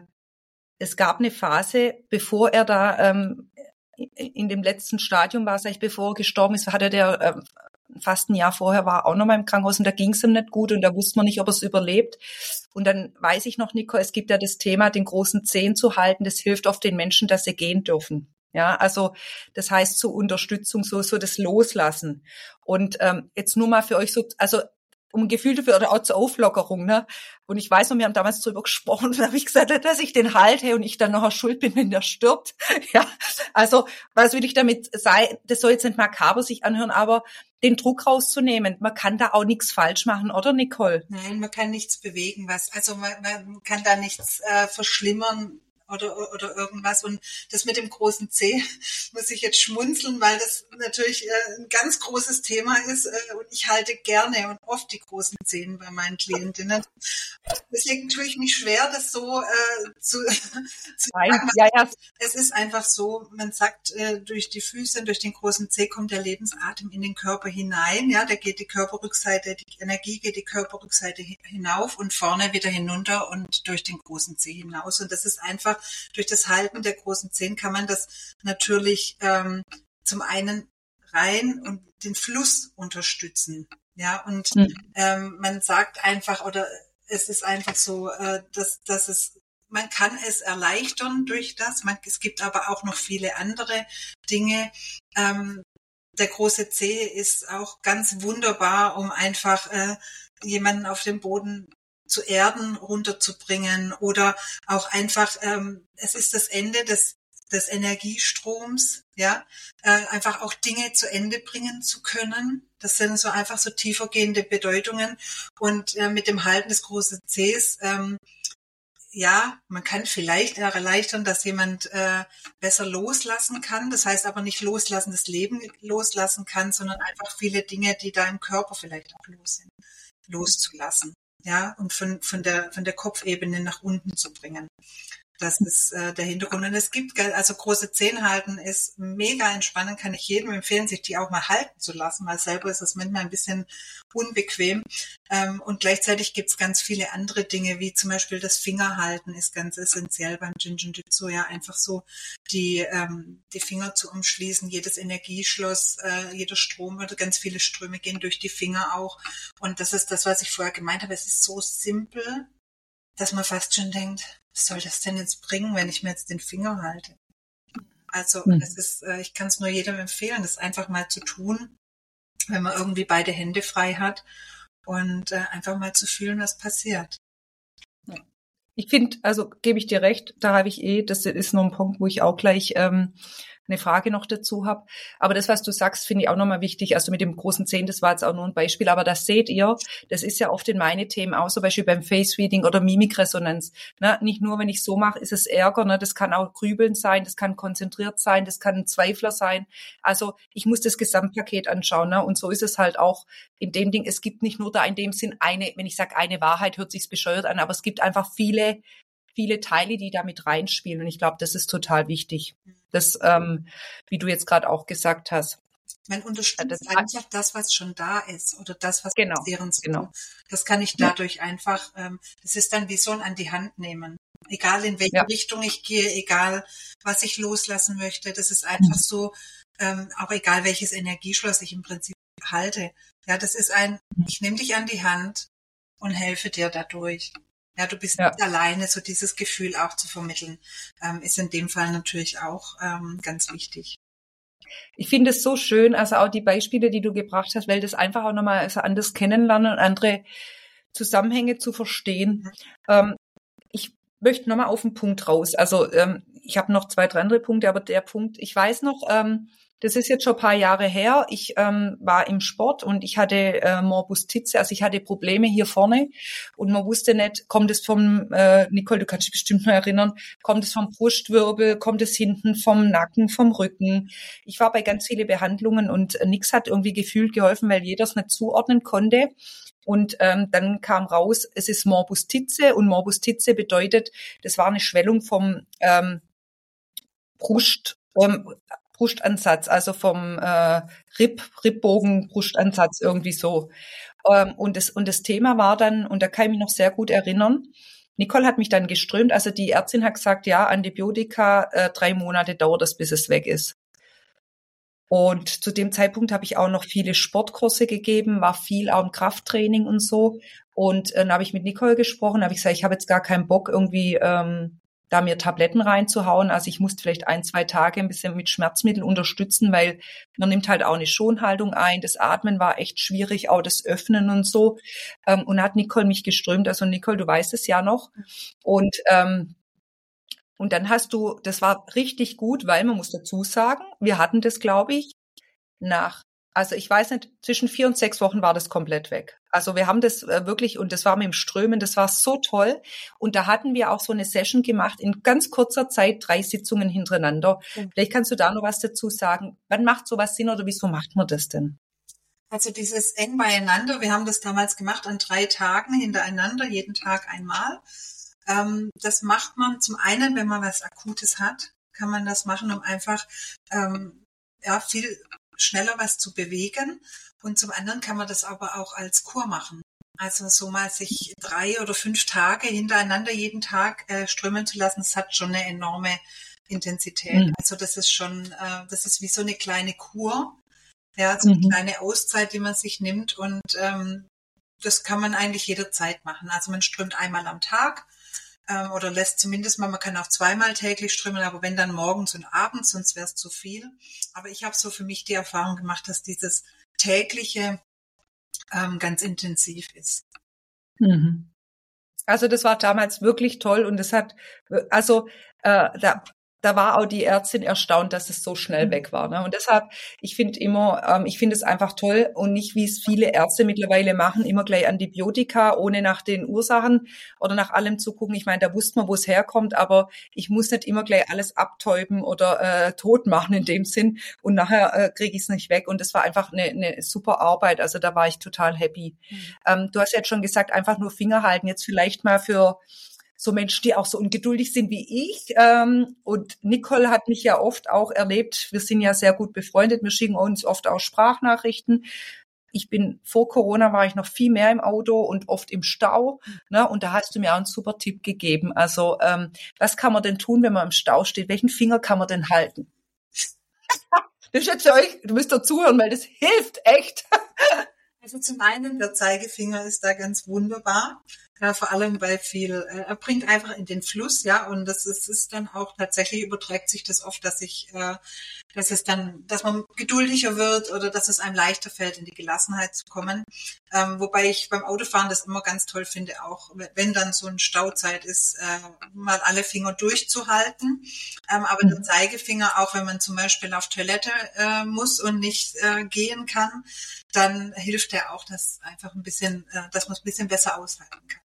es gab eine Phase, bevor er da ähm, in dem letzten Stadium war, sag ich, bevor er gestorben ist, hatte der äh, fast ein Jahr vorher war auch noch mal im Krankenhaus und da ging es ihm nicht gut und da wusste man nicht, ob er es überlebt. Und dann weiß ich noch, Nico, es gibt ja das Thema, den großen Zehen zu halten. Das hilft oft den Menschen, dass sie gehen dürfen. Ja, also das heißt zur Unterstützung so so das Loslassen. Und ähm, jetzt nur mal für euch so, also um Gefühl dafür oder auch zur Auflockerung, ne? Und ich weiß noch, wir haben damals drüber gesprochen und da habe ich gesagt, dass ich den halte und ich dann noch schuld bin, wenn der stirbt. Ja, also was will ich damit sagen? Das soll jetzt nicht makaber sich anhören, aber den Druck rauszunehmen. Man kann da auch nichts falsch machen, oder Nicole? Nein, man kann nichts bewegen, was, also man, man kann da nichts äh, verschlimmern, oder, oder irgendwas. Und das mit dem großen C muss ich jetzt schmunzeln, weil das natürlich äh, ein ganz großes Thema ist. Äh, und ich halte gerne und oft die großen Zehen bei meinen Klientinnen. Deswegen tue ich mich schwer, das so äh, zu, zu sagen. Ja, ja. Es ist einfach so, man sagt, äh, durch die Füße, durch den großen Zeh kommt der Lebensatem in den Körper hinein. Ja, da geht die Körperrückseite, die Energie geht die Körperrückseite hinauf und vorne wieder hinunter und durch den großen Zeh hinaus. Und das ist einfach durch das Halten der großen Zehen kann man das natürlich ähm, zum einen rein und den Fluss unterstützen. Ja, und mhm. ähm, man sagt einfach, oder es ist einfach so, äh, dass, dass es man kann es erleichtern durch das. Man, es gibt aber auch noch viele andere Dinge. Ähm, der große C ist auch ganz wunderbar, um einfach äh, jemanden auf dem Boden zu erden, runterzubringen oder auch einfach, ähm, es ist das Ende des des Energiestroms, ja, äh, einfach auch Dinge zu Ende bringen zu können. Das sind so einfach so tiefergehende Bedeutungen. Und äh, mit dem Halten des großen Cs ähm, ja, man kann vielleicht erleichtern, dass jemand äh, besser loslassen kann. Das heißt aber nicht loslassen, das Leben loslassen kann, sondern einfach viele Dinge, die da im Körper vielleicht auch los sind, loszulassen. Ja, und von, von der, von der Kopfebene nach unten zu bringen. Das ist äh, der Hintergrund. Und es gibt, also große Zehen halten ist mega entspannend, kann ich jedem empfehlen, sich die auch mal halten zu lassen, weil selber ist es manchmal ein bisschen unbequem. Ähm, und gleichzeitig gibt es ganz viele andere Dinge, wie zum Beispiel das Fingerhalten ist ganz essentiell beim Jinjinjutsu, ja, einfach so die, ähm, die Finger zu umschließen, jedes Energieschloss, äh, jeder Strom oder ganz viele Ströme gehen durch die Finger auch. Und das ist das, was ich vorher gemeint habe. Es ist so simpel, dass man fast schon denkt, was soll das denn jetzt bringen, wenn ich mir jetzt den Finger halte? Also mhm. es ist, äh, ich kann es nur jedem empfehlen, das einfach mal zu tun, wenn man irgendwie beide Hände frei hat und äh, einfach mal zu fühlen, was passiert. Ich finde, also gebe ich dir recht, da habe ich eh, das ist nur ein Punkt, wo ich auch gleich ähm, eine Frage noch dazu habe. Aber das, was du sagst, finde ich auch nochmal wichtig. Also mit dem großen Zehn, das war jetzt auch nur ein Beispiel, aber das seht ihr, das ist ja oft in meine Themen auch, zum Beispiel beim Face Reading oder Mimikresonanz. Ne? Nicht nur, wenn ich so mache, ist es Ärger, ne? das kann auch Grübeln sein, das kann konzentriert sein, das kann ein Zweifler sein. Also ich muss das Gesamtpaket anschauen. Ne? Und so ist es halt auch in dem Ding. Es gibt nicht nur da in dem Sinn eine, wenn ich sage eine Wahrheit, hört sich's bescheuert an, aber es gibt einfach viele viele Teile, die da mit reinspielen. Und ich glaube, das ist total wichtig. Das, ähm, wie du jetzt gerade auch gesagt hast. Man unterstützt das einfach das, was schon da ist oder das, was genau, passieren soll. Genau. Das kann ich dadurch ja. einfach, ähm, das ist dann wie so ein an die Hand nehmen. Egal in welche ja. Richtung ich gehe, egal was ich loslassen möchte, das ist einfach mhm. so, ähm, auch egal welches Energieschloss ich im Prinzip halte. Ja, das ist ein, mhm. ich nehme dich an die Hand und helfe dir dadurch. Ja, du bist ja. nicht alleine, so dieses Gefühl auch zu vermitteln, ähm, ist in dem Fall natürlich auch ähm, ganz wichtig. Ich finde es so schön, also auch die Beispiele, die du gebracht hast, weil das einfach auch nochmal also anders kennenlernen und andere Zusammenhänge zu verstehen. Mhm. Ähm, ich möchte nochmal auf den Punkt raus. Also ähm, ich habe noch zwei, drei andere Punkte, aber der Punkt, ich weiß noch, ähm, das ist jetzt schon ein paar Jahre her. Ich ähm, war im Sport und ich hatte äh, Morbus Titze, also ich hatte Probleme hier vorne und man wusste nicht, kommt es vom, äh, Nicole, du kannst dich bestimmt noch erinnern, kommt es vom Brustwirbel, kommt es hinten vom Nacken, vom Rücken. Ich war bei ganz viele Behandlungen und äh, nix hat irgendwie gefühlt geholfen, weil jeder es nicht zuordnen konnte. Und ähm, dann kam raus, es ist Morbus Titze und Morbus Titze bedeutet, das war eine Schwellung vom ähm, Brust, ähm, Brustansatz, also vom äh, Ripp, Rippbogen, Brustansatz irgendwie so. Ähm, und, das, und das Thema war dann, und da kann ich mich noch sehr gut erinnern, Nicole hat mich dann geströmt, also die Ärztin hat gesagt, ja, Antibiotika, äh, drei Monate dauert es, bis es weg ist. Und zu dem Zeitpunkt habe ich auch noch viele Sportkurse gegeben, war viel auch im Krafttraining und so. Und äh, dann habe ich mit Nicole gesprochen, habe ich gesagt, ich habe jetzt gar keinen Bock, irgendwie ähm, da mir Tabletten reinzuhauen. Also ich musste vielleicht ein, zwei Tage ein bisschen mit Schmerzmitteln unterstützen, weil man nimmt halt auch eine Schonhaltung ein. Das Atmen war echt schwierig, auch das Öffnen und so. Ähm, und hat Nicole mich geströmt. Also Nicole, du weißt es ja noch. Und ähm, und dann hast du, das war richtig gut, weil man muss dazu sagen, wir hatten das, glaube ich, nach also ich weiß nicht, zwischen vier und sechs Wochen war das komplett weg. Also wir haben das äh, wirklich, und das war mit dem Strömen, das war so toll. Und da hatten wir auch so eine Session gemacht, in ganz kurzer Zeit drei Sitzungen hintereinander. Mhm. Vielleicht kannst du da noch was dazu sagen. Wann macht sowas Sinn oder wieso macht man das denn? Also dieses eng beieinander, wir haben das damals gemacht an drei Tagen hintereinander, jeden Tag einmal. Ähm, das macht man zum einen, wenn man was Akutes hat, kann man das machen, um einfach ähm, ja, viel schneller was zu bewegen. Und zum anderen kann man das aber auch als Kur machen. Also so mal sich drei oder fünf Tage hintereinander jeden Tag äh, strömen zu lassen, das hat schon eine enorme Intensität. Mhm. Also das ist schon, äh, das ist wie so eine kleine Kur, ja, so eine mhm. kleine Auszeit, die man sich nimmt und ähm, das kann man eigentlich jederzeit machen. Also man strömt einmal am Tag ähm, oder lässt zumindest mal, man kann auch zweimal täglich strömen, aber wenn dann morgens und abends, sonst wäre es zu viel. Aber ich habe so für mich die Erfahrung gemacht, dass dieses tägliche ähm, ganz intensiv ist. Mhm. Also das war damals wirklich toll und es hat, also äh, da da war auch die Ärztin erstaunt, dass es so schnell mhm. weg war. Ne? Und deshalb, ich finde immer, ähm, ich finde es einfach toll und nicht, wie es viele Ärzte mittlerweile machen, immer gleich Antibiotika, ohne nach den Ursachen oder nach allem zu gucken. Ich meine, da wusste man, wo es herkommt, aber ich muss nicht immer gleich alles abtäuben oder äh, tot machen in dem Sinn und nachher äh, kriege ich es nicht weg. Und das war einfach eine, eine super Arbeit. Also da war ich total happy. Mhm. Ähm, du hast jetzt schon gesagt, einfach nur Finger halten. Jetzt vielleicht mal für so Menschen, die auch so ungeduldig sind wie ich. Ähm, und Nicole hat mich ja oft auch erlebt, wir sind ja sehr gut befreundet, wir schicken uns oft auch Sprachnachrichten. Ich bin vor Corona war ich noch viel mehr im Auto und oft im Stau. Ne? Und da hast du mir auch einen super Tipp gegeben. Also ähm, was kann man denn tun, wenn man im Stau steht? Welchen Finger kann man denn halten? das ist jetzt für euch, du müsst dazuhören, weil das hilft echt. Also zum einen, der Zeigefinger ist da ganz wunderbar ja, vor allem bei viel, äh, er bringt einfach in den Fluss, ja, und das ist, ist dann auch tatsächlich überträgt sich das oft, dass ich, äh, dass es dann, dass man geduldiger wird oder dass es einem leichter fällt, in die Gelassenheit zu kommen. Ähm, wobei ich beim Autofahren das immer ganz toll finde, auch wenn dann so eine Stauzeit ist, äh, mal alle Finger durchzuhalten. Ähm, aber mhm. der Zeigefinger, auch wenn man zum Beispiel auf Toilette äh, muss und nicht äh, gehen kann, dann hilft er auch, dass einfach ein bisschen, äh, dass man es ein bisschen besser aushalten kann.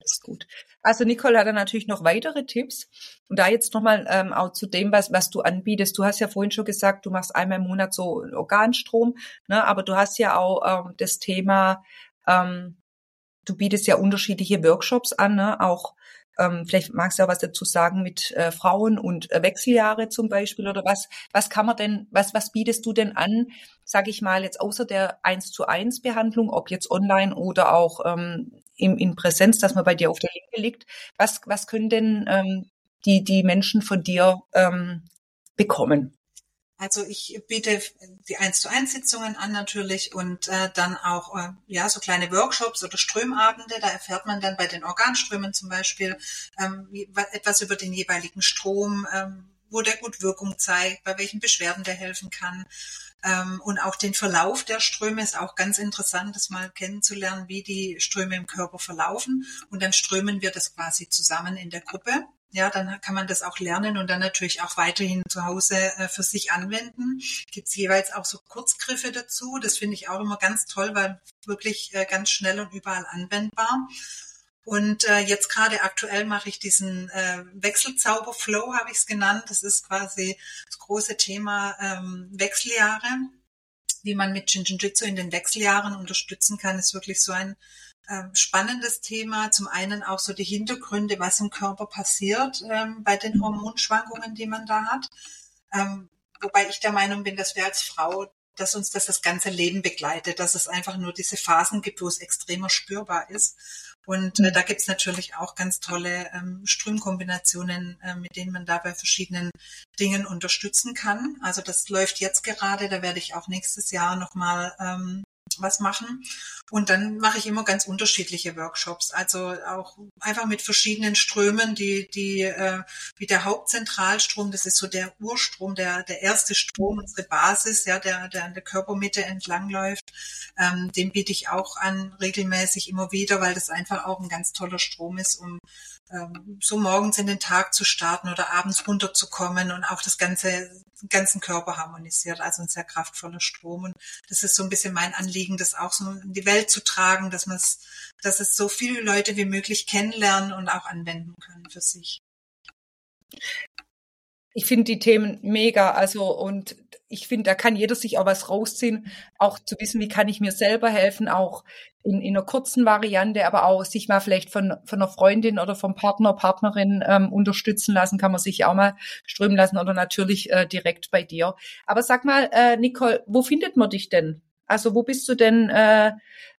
Das ist gut. Also Nicole hat dann natürlich noch weitere Tipps. Und da jetzt nochmal ähm, auch zu dem, was, was du anbietest. Du hast ja vorhin schon gesagt, du machst einmal im Monat so Organstrom, ne? aber du hast ja auch ähm, das Thema, ähm, du bietest ja unterschiedliche Workshops an, ne? auch ähm, vielleicht magst du ja was dazu sagen mit äh, Frauen und äh, Wechseljahre zum Beispiel oder was, was kann man denn, was, was bietest du denn an, sage ich mal, jetzt außer der eins zu eins Behandlung, ob jetzt online oder auch ähm, in, in Präsenz, dass man bei dir auf der Linke liegt. Was, was können denn ähm, die, die Menschen von dir ähm, bekommen? Also ich biete die 1 zu 1 Sitzungen an natürlich und äh, dann auch äh, ja so kleine Workshops oder Strömabende. Da erfährt man dann bei den Organströmen zum Beispiel ähm, etwas über den jeweiligen Strom, ähm, wo der gut Wirkung zeigt, bei welchen Beschwerden der helfen kann. Ähm, und auch den Verlauf der Ströme ist auch ganz interessant, das mal kennenzulernen, wie die Ströme im Körper verlaufen. Und dann strömen wir das quasi zusammen in der Gruppe. Ja, dann kann man das auch lernen und dann natürlich auch weiterhin zu Hause äh, für sich anwenden. Gibt es jeweils auch so Kurzgriffe dazu. Das finde ich auch immer ganz toll, weil wirklich äh, ganz schnell und überall anwendbar. Und äh, jetzt gerade aktuell mache ich diesen äh, Wechselzauber-Flow, habe ich es genannt. Das ist quasi das große Thema ähm, Wechseljahre. Wie man mit Jinjitsu in den Wechseljahren unterstützen kann, ist wirklich so ein ähm, spannendes Thema. Zum einen auch so die Hintergründe, was im Körper passiert ähm, bei den Hormonschwankungen, die man da hat. Ähm, wobei ich der Meinung bin, dass wir als Frau, dass uns das das ganze Leben begleitet, dass es einfach nur diese Phasen gibt, wo es extremer spürbar ist. Und äh, da gibt's natürlich auch ganz tolle ähm, Strömkombinationen, äh, mit denen man da bei verschiedenen Dingen unterstützen kann. Also das läuft jetzt gerade, da werde ich auch nächstes Jahr nochmal ähm, was machen. Und dann mache ich immer ganz unterschiedliche Workshops, also auch einfach mit verschiedenen Strömen, die, die äh, wie der Hauptzentralstrom, das ist so der Urstrom, der, der erste Strom, unsere Basis, ja, der, der an der Körpermitte entlang läuft. Ähm, den biete ich auch an regelmäßig immer wieder, weil das einfach auch ein ganz toller Strom ist, um ähm, so morgens in den Tag zu starten oder abends runterzukommen und auch das ganze, ganzen Körper harmonisiert, also ein sehr kraftvoller Strom. Und das ist so ein bisschen mein Anliegen, das auch so in die Welt zu tragen, dass man es, dass es so viele Leute wie möglich kennenlernen und auch anwenden können für sich. Ich finde die Themen mega, also und ich finde, da kann jeder sich auch was rausziehen, auch zu wissen, wie kann ich mir selber helfen, auch in, in einer kurzen Variante, aber auch sich mal vielleicht von, von einer Freundin oder vom Partner, Partnerin ähm, unterstützen lassen, kann man sich auch mal strömen lassen oder natürlich äh, direkt bei dir. Aber sag mal, äh, Nicole, wo findet man dich denn? Also wo bist du denn, äh,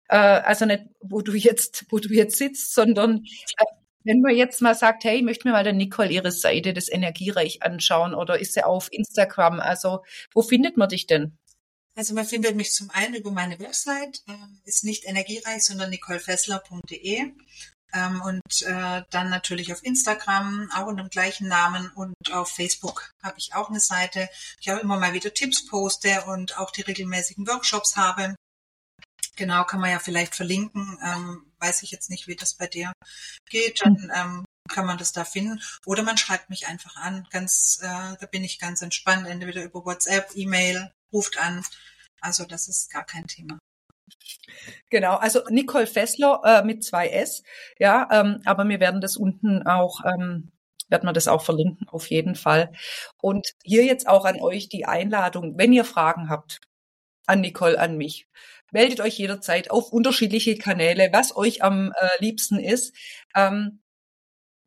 äh, also nicht, wo du jetzt, wo du jetzt sitzt, sondern äh, wenn man jetzt mal sagt, hey, ich möchte mir mal der Nicole ihre Seite des Energiereich anschauen oder ist sie auf Instagram? Also wo findet man dich denn? Also man findet mich zum einen über meine Website, äh, ist nicht energiereich, sondern nicolefessler.de. Ähm, und äh, dann natürlich auf Instagram, auch unter dem gleichen Namen und auf Facebook habe ich auch eine Seite. Ich habe immer mal wieder Tipps poste und auch die regelmäßigen Workshops habe. Genau, kann man ja vielleicht verlinken. Ähm, weiß ich jetzt nicht, wie das bei dir geht. Dann ähm, kann man das da finden. Oder man schreibt mich einfach an. Ganz, äh, da bin ich ganz entspannt, entweder über WhatsApp, E-Mail, ruft an. Also das ist gar kein Thema. Genau, also Nicole Fessler äh, mit zwei S, ja, ähm, aber wir werden das unten auch, ähm, werden wir das auch verlinken, auf jeden Fall. Und hier jetzt auch an euch die Einladung, wenn ihr Fragen habt, an Nicole, an mich. Meldet euch jederzeit auf unterschiedliche Kanäle, was euch am äh, liebsten ist. Ähm,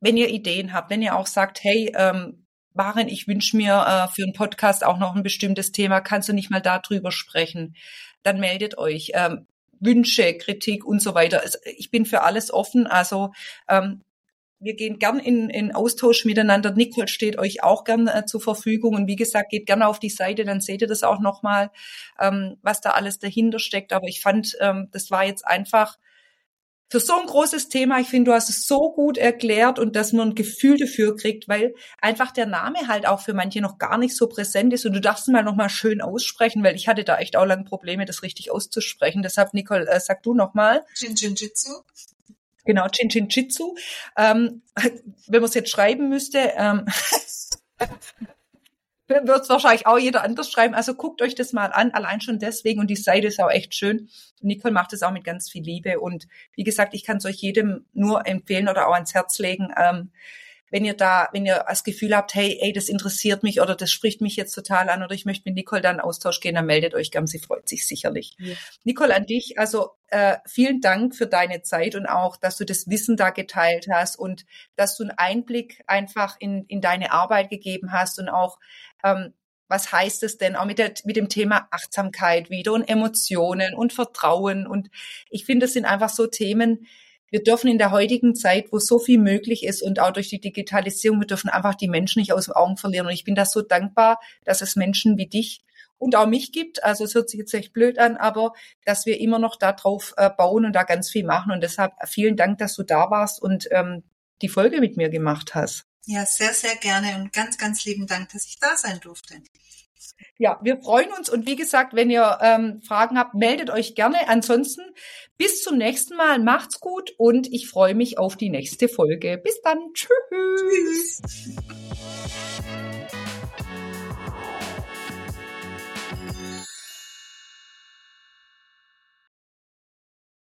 wenn ihr Ideen habt, wenn ihr auch sagt, hey, ähm, Maren, ich wünsche mir äh, für einen Podcast auch noch ein bestimmtes Thema, kannst du nicht mal darüber sprechen? Dann meldet euch. Ähm, Wünsche, Kritik und so weiter. Also ich bin für alles offen. Also ähm, wir gehen gern in, in Austausch miteinander. Nicole steht euch auch gern äh, zur Verfügung. Und wie gesagt, geht gerne auf die Seite, dann seht ihr das auch nochmal, ähm, was da alles dahinter steckt. Aber ich fand, ähm, das war jetzt einfach für so ein großes Thema, ich finde, du hast es so gut erklärt und dass man ein Gefühl dafür kriegt, weil einfach der Name halt auch für manche noch gar nicht so präsent ist und du darfst mal nochmal schön aussprechen, weil ich hatte da echt auch lange Probleme, das richtig auszusprechen. Deshalb, Nicole, äh, sag du nochmal. Jinjinjitsu. Genau, Jinjinjitsu. Ähm, wenn man es jetzt schreiben müsste, ähm, wird es wahrscheinlich auch jeder anders schreiben. Also guckt euch das mal an, allein schon deswegen. Und die Seite ist auch echt schön. Nicole macht es auch mit ganz viel Liebe. Und wie gesagt, ich kann es euch jedem nur empfehlen oder auch ans Herz legen. Ähm, wenn ihr da, wenn ihr das Gefühl habt, hey, ey, das interessiert mich oder das spricht mich jetzt total an oder ich möchte mit Nicole da in Austausch gehen, dann meldet euch gern, sie freut sich sicherlich. Ja. Nicole, an dich, also äh, vielen Dank für deine Zeit und auch, dass du das Wissen da geteilt hast und dass du einen Einblick einfach in, in deine Arbeit gegeben hast und auch ähm, was heißt es denn auch mit, der, mit dem Thema Achtsamkeit wieder und Emotionen und Vertrauen. Und ich finde, das sind einfach so Themen, wir dürfen in der heutigen Zeit, wo so viel möglich ist und auch durch die Digitalisierung, wir dürfen einfach die Menschen nicht aus den Augen verlieren. Und ich bin da so dankbar, dass es Menschen wie dich und auch mich gibt. Also es hört sich jetzt echt blöd an, aber dass wir immer noch darauf äh, bauen und da ganz viel machen. Und deshalb vielen Dank, dass du da warst und ähm, die Folge mit mir gemacht hast. Ja, sehr, sehr gerne und ganz, ganz lieben Dank, dass ich da sein durfte. Ja, wir freuen uns und wie gesagt, wenn ihr ähm, Fragen habt, meldet euch gerne. Ansonsten bis zum nächsten Mal. Macht's gut und ich freue mich auf die nächste Folge. Bis dann. Tschüss. Tschüss.